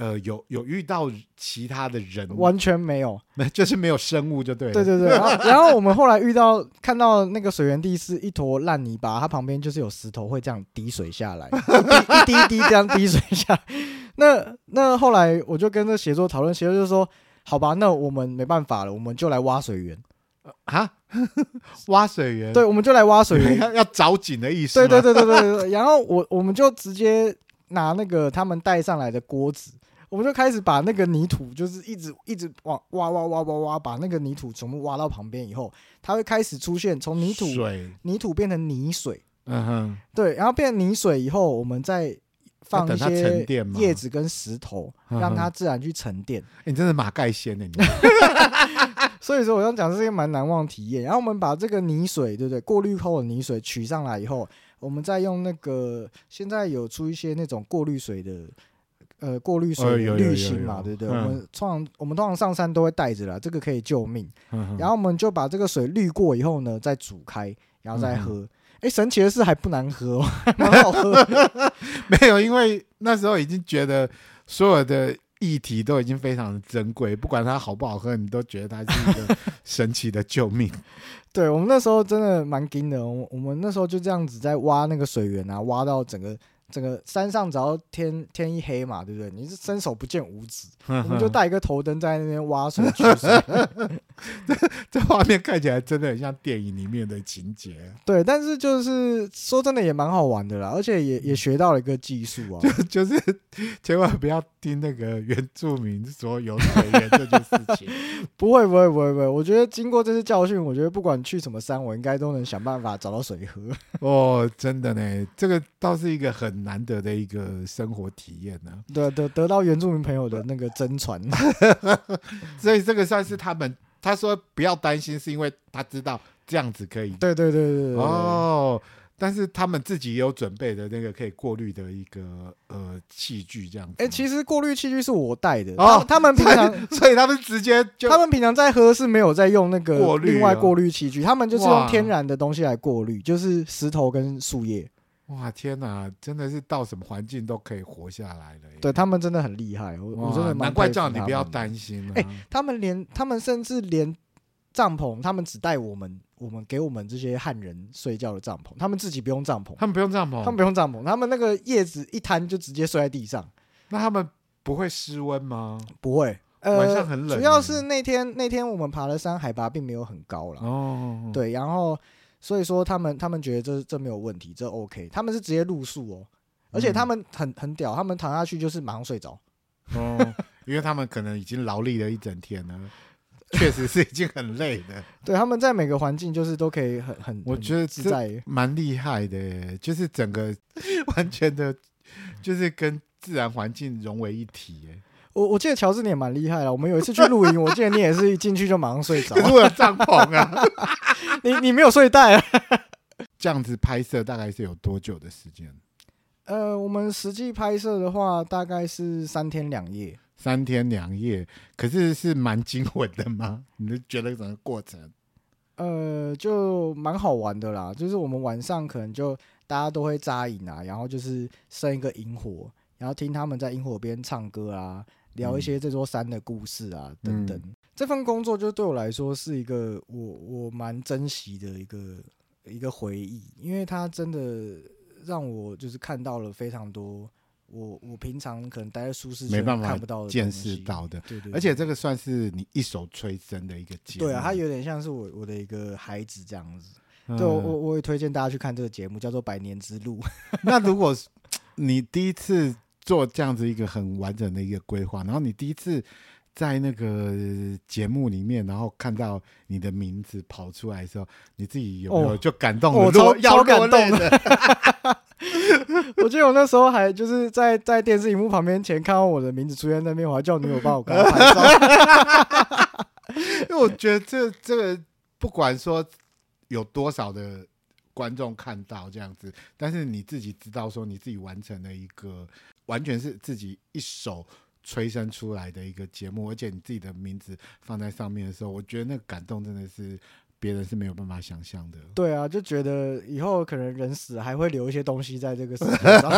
呃，有有遇到其他的人？完全没有，那就是没有生物，就对了。对对对，然后，然后我们后来遇到，看到那个水源地是一坨烂泥巴，它旁边就是有石头会这样滴水下来，一滴一滴这样滴水下来。那那后来我就跟这协作讨论，协作就说：“好吧，那我们没办法了，我们就来挖水源啊，挖水源。”对，我们就来挖水源，要要找井的意思。对对对对对对。然后我我们就直接拿那个他们带上来的锅子。我们就开始把那个泥土，就是一直一直往挖挖挖挖挖，把那个泥土全部挖到旁边以后，它会开始出现从泥土水泥土变成泥水，嗯哼，对，然后变成泥水以后，我们再放一些叶子跟石头，让它自然去沉淀。你真的马盖先呢，你。所以说我要讲是一个蛮难忘体验。然后我们把这个泥水，对不对？过滤后的泥水取上来以后，我们再用那个现在有出一些那种过滤水的。呃，过滤水滤芯嘛，对不对？我们通常我们通常上山都会带着啦，这个可以救命。然后我们就把这个水滤过以后呢，再煮开，然后再喝。哎，神奇的是还不难喝，还蛮好喝。没有，因为那时候已经觉得所有的议题都已经非常的珍贵，不管它好不好喝，你都觉得它是一个 神奇的救命。对，我们那时候真的蛮惊的，我我们那时候就这样子在挖那个水源啊，挖到整个。整个山上只要天天一黑嘛，对不对？你是伸手不见五指，我们就带一个头灯在那边挖水取水。这这画面看起来真的很像电影里面的情节。对，但是就是说真的也蛮好玩的啦，而且也也学到了一个技术啊，就就是千万不要听那个原住民说有水源这件事情。不会不会不会不会，我觉得经过这次教训，我觉得不管去什么山，我应该都能想办法找到水喝。哦，真的呢，这个倒是一个很。难得的一个生活体验呢、啊，对，得得到原住民朋友的那个真传，所以这个算是他们他说不要担心，是因为他知道这样子可以，对对对对，对哦，但是他们自己也有准备的那个可以过滤的一个呃器具，这样子。哎、欸，其实过滤器具是我带的哦，他们平常，所以他们直接就他们平常在喝是没有在用那个另外过滤器具，他们就是用天然的东西来过滤，就是石头跟树叶。哇天哪，真的是到什么环境都可以活下来了。对，他们真的很厉害，我我真的难怪这样，你不要担心了。哎，他们连他们甚至连帐篷，他们只带我们我们给我们这些汉人睡觉的帐篷，他们自己不用帐篷，他们不用帐篷，他们不用帐篷，他们那个叶子一摊就直接睡在地上。那他们不会失温吗？不会，呃，晚上很冷。主要是那天那天我们爬的山海拔并没有很高了。哦，对，然后。所以说他们他们觉得这这没有问题，这 OK。他们是直接露宿哦，而且他们很很屌，他们躺下去就是马上睡着。哦，因为他们可能已经劳力了一整天了，确实是已经很累的。对，他们在每个环境就是都可以很很，我觉得这蛮厉害的，就是整个 完全的，就是跟自然环境融为一体。哎，我我记得乔治你也蛮厉害的。我们有一次去露营，我记得你也是一进去就马上睡着。可是我有帐篷啊，你你没有睡袋啊？这样子拍摄大概是有多久的时间？呃，我们实际拍摄的话，大概是三天两夜。三天两夜，可是是蛮惊魂的吗？你就觉得整个过程？呃，就蛮好玩的啦。就是我们晚上可能就大家都会扎营啊，然后就是生一个萤火，然后听他们在萤火边唱歌啊，聊一些这座山的故事啊、嗯、等等。这份工作就对我来说是一个我我蛮珍惜的一个一个回忆，因为它真的让我就是看到了非常多。我我平常可能待在舒适圈，没办法看不到的见识到的，对，对对，而且这个算是你一手催生的一个节目，对啊，它有点像是我我的一个孩子这样子，嗯、对我我我也推荐大家去看这个节目，叫做《百年之路》。那如果你第一次做这样子一个很完整的一个规划，然后你第一次在那个节目里面，然后看到你的名字跑出来的时候，你自己有没有就感动了？我超超感动的。我记得我那时候还就是在在电视荧幕旁边前看到我的名字出现在那边，我还叫女友帮我跟他拍照。因为我觉得这这个不管说有多少的观众看到这样子，但是你自己知道说你自己完成了一个完全是自己一手催生出来的一个节目，而且你自己的名字放在上面的时候，我觉得那个感动真的是。别人是没有办法想象的。对啊，就觉得以后可能人死还会留一些东西在这个世界上。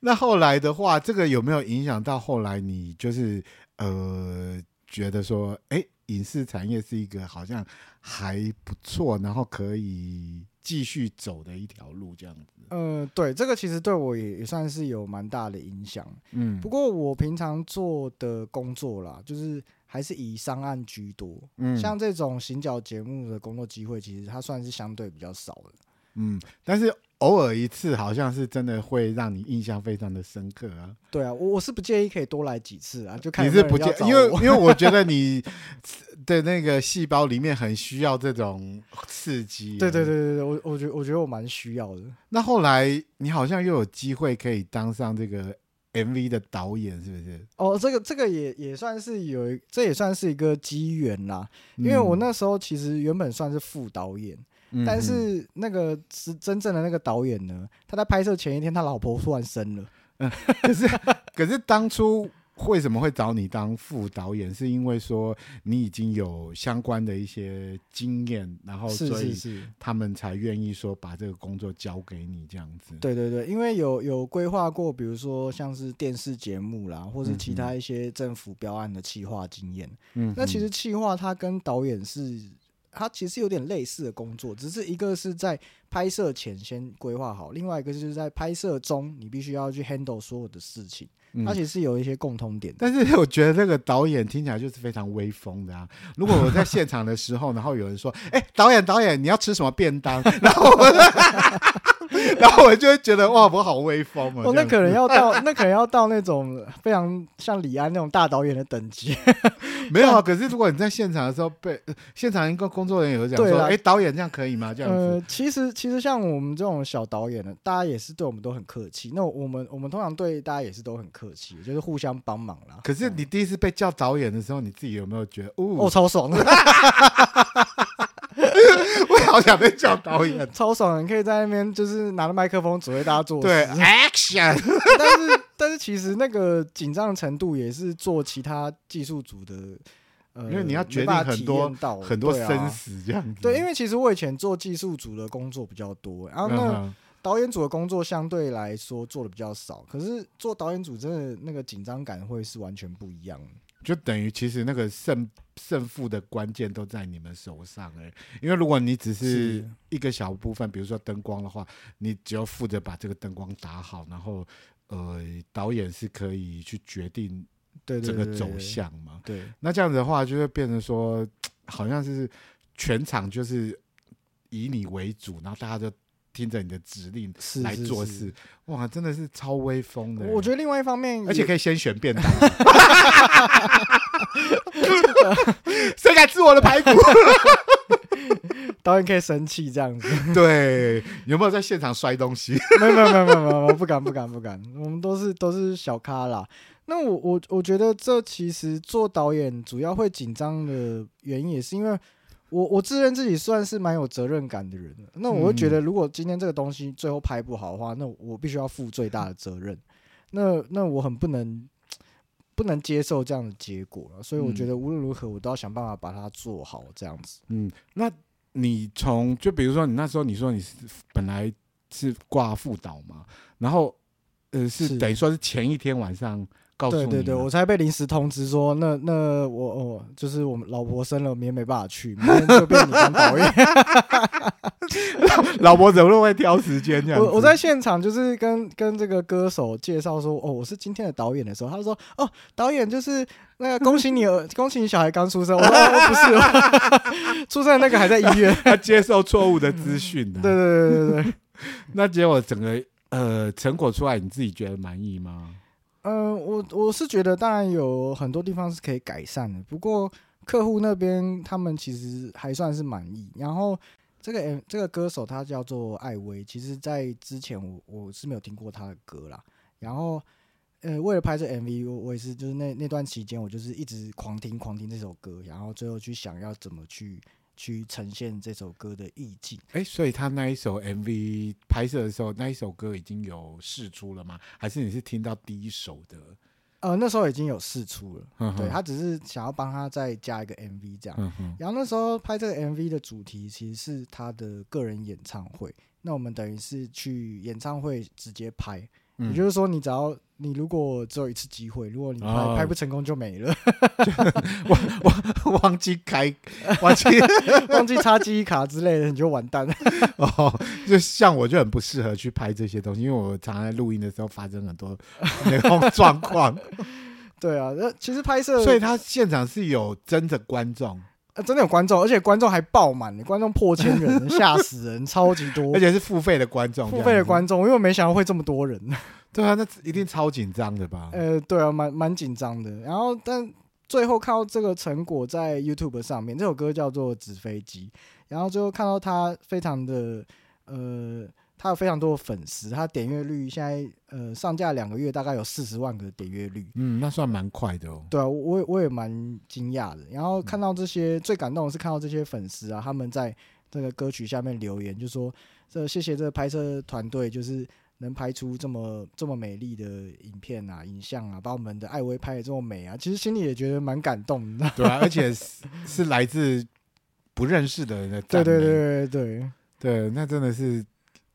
那后来的话，这个有没有影响到后来你就是呃觉得说，哎，影视产业是一个好像还不错，然后可以继续走的一条路这样子？嗯、呃，对，这个其实对我也也算是有蛮大的影响。嗯，不过我平常做的工作啦，就是。还是以商案居多，嗯，像这种行脚节目的工作机会，其实它算是相对比较少的，嗯，但是偶尔一次，好像是真的会让你印象非常的深刻啊。对啊，我我是不介意可以多来几次啊，就看你是不介意，因为因为我觉得你的那个细胞里面很需要这种刺激。对对对对对，我我觉得我觉得我蛮需要的。那后来你好像又有机会可以当上这个。MV 的导演是不是？哦，这个这个也也算是有，这也算是一个机缘啦。因为我那时候其实原本算是副导演，嗯、但是那个是真正的那个导演呢，他在拍摄前一天，他老婆突然生了。嗯，可是可是当初。为什么会找你当副导演？是因为说你已经有相关的一些经验，然后所以他们才愿意说把这个工作交给你这样子。对对对，因为有有规划过，比如说像是电视节目啦，或是其他一些政府标案的企划经验。嗯，那其实企划它跟导演是，它其实有点类似的工作，只是一个是在拍摄前先规划好，另外一个就是在拍摄中你必须要去 handle 所有的事情。它其实是有一些共通点，但是 我觉得这个导演听起来就是非常威风的啊！如果我在现场的时候，然后有人说：“哎，导演，导演，你要吃什么便当？” 然后我，然后我就会觉得哇，我好威风啊！哦，那可能要到，那可能要到那种非常像李安那种大导演的等级。没有啊，可是如果你在现场的时候被现场一个工作人员有讲说：“哎，导演这样可以吗？”这样子。呃，其实其实像我们这种小导演呢，大家也是对我们都很客气。那我们我们通常对大家也是都很客气。客气，就是互相帮忙啦。可是你第一次被叫导演的时候，你自己有没有觉得，哦，哦超爽的？我好想被叫导演，超爽的！你可以在那边就是拿着麦克风指挥大家做对 action。但是但是其实那个紧张程度也是做其他技术组的，呃，因为你要决定很多很多生死这样子。对，因为其实我以前做技术组的工作比较多，然后那。嗯导演组的工作相对来说做的比较少，可是做导演组真的那个紧张感会是完全不一样的。就等于其实那个胜胜负的关键都在你们手上哎、欸，因为如果你只是一个小部分，比如说灯光的话，你只要负责把这个灯光打好，然后呃导演是可以去决定这个走向嘛。对，对，对，对，那这样子的话就会变成说，好像是全场就是以你为主，然后大家就。听着你的指令来做事，是是是哇，真的是超威风的。我觉得另外一方面，而且可以先选便当，谁敢吃我的排骨？导演可以生气这样子。对，有没有在现场摔东西？没有没有没有没有没有，不敢不敢不敢，我们都是都是小咖啦。那我我我觉得这其实做导演主要会紧张的原因，也是因为我我自认自己算是蛮有责任感的人。那我会觉得，如果今天这个东西最后拍不好的话，那我必须要负最大的责任。那那我很不能不能接受这样的结果了，所以我觉得无论如何，我都要想办法把它做好这样子。嗯，那你从就比如说你那时候你说你是本来是挂副导嘛，然后呃是等于说是前一天晚上。对对对，我才被临时通知说，那那我哦，就是我们老婆生了，明天没办法去，明天就变你当导演。老婆怎么都会挑时间这样？我我在现场就是跟跟这个歌手介绍说，哦，我是今天的导演的时候，他说，哦，导演就是那个恭喜你，恭喜你小孩刚出生。我说哦，不是，出生的那个还在医院，他接受错误的资讯。对对对对对，那结果整个呃成果出来，你自己觉得满意吗？嗯、呃，我我是觉得当然有很多地方是可以改善的，不过客户那边他们其实还算是满意。然后这个 M 这个歌手他叫做艾薇，其实在之前我我是没有听过他的歌啦。然后呃，为了拍这 MV，我也是就是那那段期间我就是一直狂听狂听这首歌，然后最后去想要怎么去。去呈现这首歌的意境。哎、欸，所以他那一首 MV 拍摄的时候，那一首歌已经有试出了吗？还是你是听到第一首的？呃，那时候已经有试出了。对，他只是想要帮他再加一个 MV 这样。然后那时候拍这个 MV 的主题其实是他的个人演唱会。那我们等于是去演唱会直接拍，嗯、也就是说，你只要。你如果只有一次机会，如果你拍、哦、拍不成功就没了。忘忘忘记开，忘记 忘记插记忆卡之类的，你就完蛋了。哦，就像我就很不适合去拍这些东西，因为我常常在录音的时候发生很多 那种状况。对啊，那其实拍摄，所以他现场是有真的观众，啊、真的有观众，而且观众还爆满，观众破千人，吓死人，超级多，而且是付费的观众，付费的观众，因为我没想到会这么多人。对啊，那一定超紧张的吧？呃，对啊，蛮蛮紧张的。然后，但最后看到这个成果在 YouTube 上面，这首歌叫做《纸飞机》。然后最后看到他非常的，呃，他有非常多的粉丝，他点阅率现在呃上架两个月大概有四十万个点阅率。嗯，那算蛮快的哦。对啊，我我也蛮惊讶的。然后看到这些，嗯、最感动的是看到这些粉丝啊，他们在这个歌曲下面留言，就说这谢谢这个拍摄团队，就是。能拍出这么这么美丽的影片啊、影像啊，把我们的艾薇拍的这么美啊，其实心里也觉得蛮感动的。对啊，而且是，是来自不认识的人的。对对对对对对，那真的是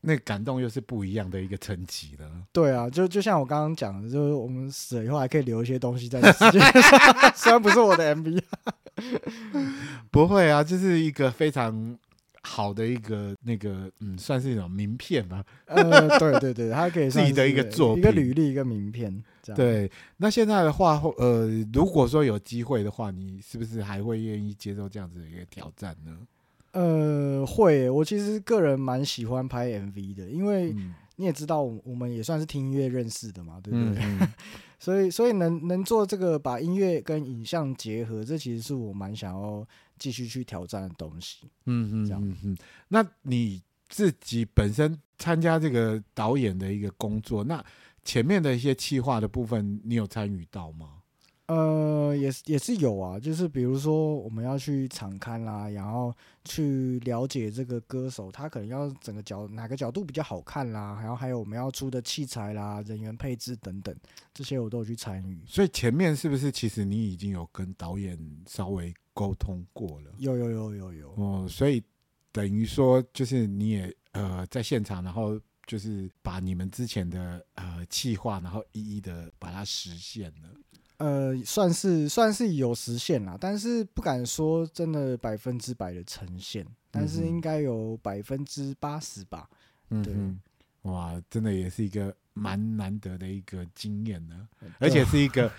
那感动又是不一样的一个层级了。对啊，就就像我刚刚讲的，就是我们死了以后还可以留一些东西在世界上，虽然不是我的 MV。不会啊，这是一个非常。好的一个那个嗯，算是一种名片吧。呃，对对对，它可以是自己的一个作品，一个履历，一个名片。对，那现在的话，呃，如果说有机会的话，你是不是还会愿意接受这样子的一个挑战呢？呃，会。我其实个人蛮喜欢拍 MV 的，因为你也知道，我们也算是听音乐认识的嘛，对不对？嗯 嗯所以，所以能能做这个把音乐跟影像结合，这其实是我蛮想要继续去挑战的东西。嗯嗯，这样嗯嗯。那你自己本身参加这个导演的一个工作，那前面的一些企划的部分，你有参与到吗？呃，也是也是有啊，就是比如说我们要去场刊啦，然后去了解这个歌手，他可能要整个角哪个角度比较好看啦，然后还有我们要出的器材啦、人员配置等等，这些我都有去参与。所以前面是不是其实你已经有跟导演稍微沟通过了？有有有有有。哦，所以等于说就是你也呃在现场，然后就是把你们之前的呃计划，然后一一的把它实现了。呃，算是算是有实现啦，但是不敢说真的百分之百的呈现，但是应该有百分之八十吧。嗯，对，哇，真的也是一个蛮难得的一个经验呢，而且是一个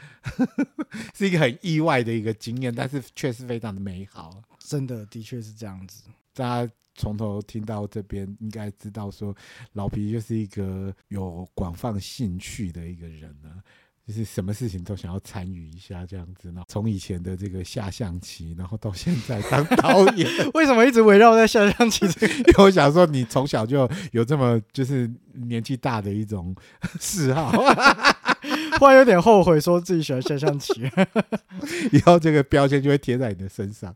是一个很意外的一个经验，但是确实非常的美好。真的，的确是这样子。大家从头听到这边，应该知道说老皮就是一个有广泛兴趣的一个人呢。就是什么事情都想要参与一下这样子呢？从以前的这个下象棋，然后到现在当导演，为什么一直围绕在下象棋？因为我想说，你从小就有这么就是年纪大的一种嗜好，忽然有点后悔说自己喜欢下象棋，以后这个标签就会贴在你的身上。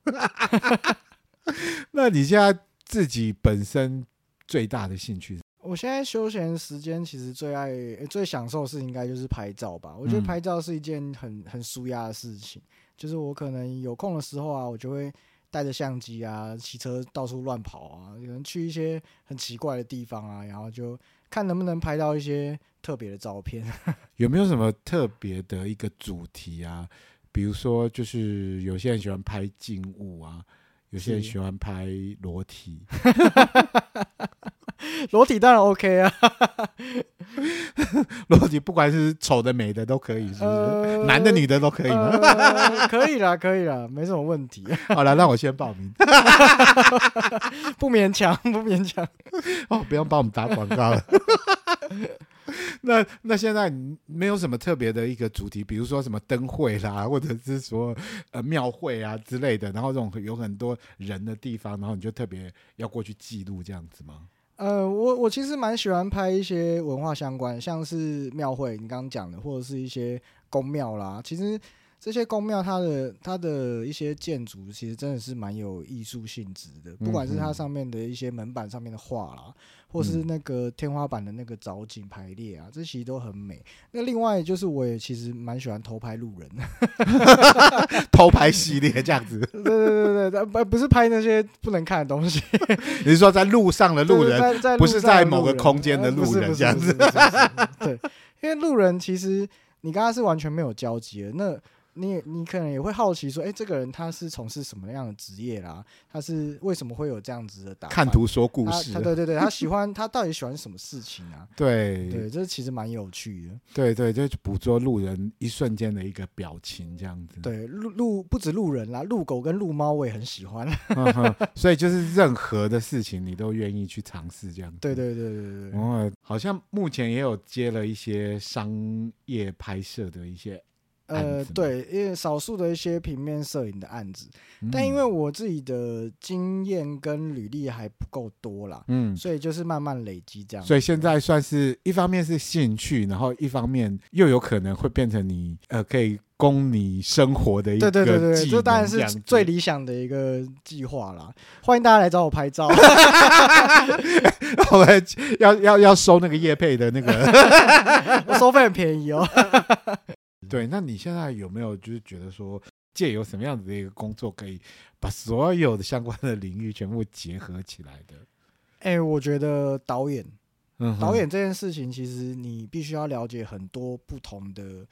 那你现在自己本身最大的兴趣？我现在休闲时间其实最爱、欸、最享受的事应该就是拍照吧。我觉得拍照是一件很很舒压的事情。就是我可能有空的时候啊，我就会带着相机啊，骑车到处乱跑啊，可能去一些很奇怪的地方啊，然后就看能不能拍到一些特别的照片。有没有什么特别的一个主题啊？比如说，就是有些人喜欢拍静物啊，有些人喜欢拍裸体。裸体当然 OK 啊，裸体不管是丑的美的都可以，是不是？呃、男的女的都可以吗？呃、可以啦，可以啦，没什么问题。好了，那我先报名，不勉强，不勉强。哦，不用帮我们打广告了。那那现在没有什么特别的一个主题，比如说什么灯会啦，或者是说呃庙会啊之类的，然后这种有很多人的地方，然后你就特别要过去记录这样子吗？呃，我我其实蛮喜欢拍一些文化相关，像是庙会，你刚刚讲的，或者是一些宫庙啦。其实这些宫庙，它的它的一些建筑，其实真的是蛮有艺术性质的，不管是它上面的一些门板上面的画啦。或是那个天花板的那个藻井排列啊，这其实都很美。那另外就是，我也其实蛮喜欢偷拍路人，偷拍系列这样子。对对对对，不不是拍那些不能看的东西。你是说在路上的路人，不是在某个空间的路人这样子？对，因为路人其实你跟他是完全没有交集的。那你你可能也会好奇说，哎、欸，这个人他是从事什么样的职业啦？他是为什么会有这样子的打扮？看图说故事。他对对对，他喜欢他到底喜欢什么事情啊？对对，这其实蛮有趣的。对对，就捕捉路人一瞬间的一个表情这样子。对，路路不止路人啦，路狗跟路猫我也很喜欢。嗯、所以就是任何的事情你都愿意去尝试这样子。对对对对对。哦，好像目前也有接了一些商业拍摄的一些。呃，对，因为少数的一些平面摄影的案子，嗯、但因为我自己的经验跟履历还不够多啦，嗯，所以就是慢慢累积这样。所以现在算是一方面是兴趣，然后一方面又有可能会变成你呃可以供你生活的一个，对对对对，这当然是最理想的一个计划啦。欢迎大家来找我拍照，我们要要要收那个叶配的那个，我收费很便宜哦。对，那你现在有没有就是觉得说，借由什么样子的一个工作，可以把所有的相关的领域全部结合起来的？哎、欸，我觉得导演，嗯，导演这件事情，其实你必须要了解很多不同的，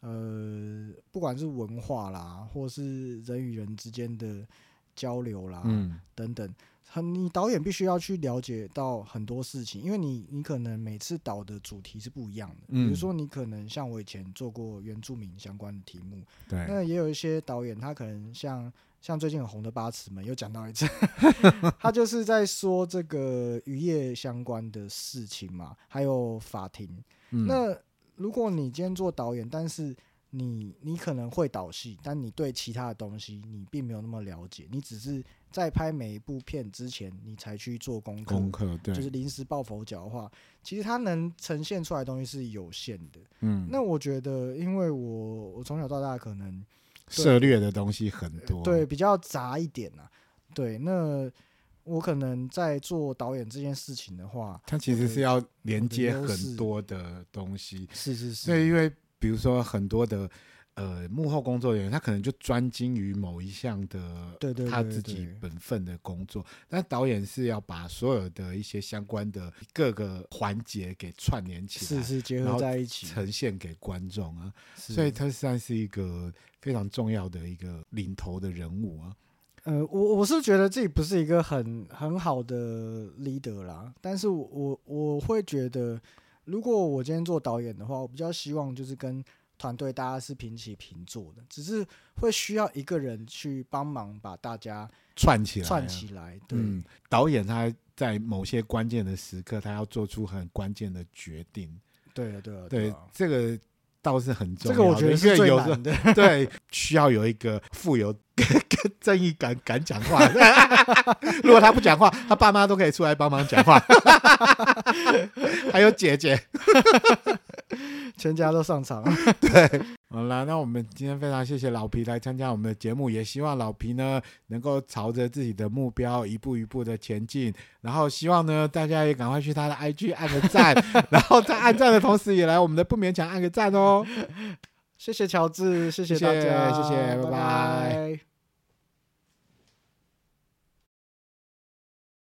呃，不管是文化啦，或是人与人之间的交流啦，嗯，等等。很，你导演必须要去了解到很多事情，因为你你可能每次导的主题是不一样的。嗯，比如说你可能像我以前做过原住民相关的题目，对，那也有一些导演他可能像像最近很红的八尺门又讲到一次，他就是在说这个渔业相关的事情嘛，还有法庭。嗯，那如果你今天做导演，但是你你可能会导戏，但你对其他的东西你并没有那么了解，你只是。在拍每一部片之前，你才去做功课，功课对，就是临时抱佛脚的话，其实它能呈现出来的东西是有限的。嗯，那我觉得，因为我我从小到大可能涉猎的东西很多，对，比较杂一点啊。对，那我可能在做导演这件事情的话，它其实是要连接很多的东西。是是是，对，因为比如说很多的。呃，幕后工作人员他可能就专精于某一项的，他自己本分的工作。但导演是要把所有的一些相关的各个环节给串联起来，是是结合在一起，呈现给观众啊。所以他算是一个非常重要的一个领头的人物啊。呃，我我是觉得自己不是一个很很好的 leader 啦，但是我我我会觉得，如果我今天做导演的话，我比较希望就是跟。团队大家是平起平坐的，只是会需要一个人去帮忙把大家串起来。串起来，对。嗯，导演他在某些关键的时刻，他要做出很关键的决定。对啊，对啊，对，这个倒是很重要。这个我觉得是最难的，对，需要有一个富有正义敢敢讲话。如果他不讲话，他爸妈都可以出来帮忙讲话。还有姐姐，全家都上场。对，好啦，那我们今天非常谢谢老皮来参加我们的节目，也希望老皮呢能够朝着自己的目标一步一步的前进。然后希望呢大家也赶快去他的 IG 按个赞，然后在按赞的同时也来我们的不勉强按个赞哦。谢谢乔治，谢谢大家，谢谢。拜拜。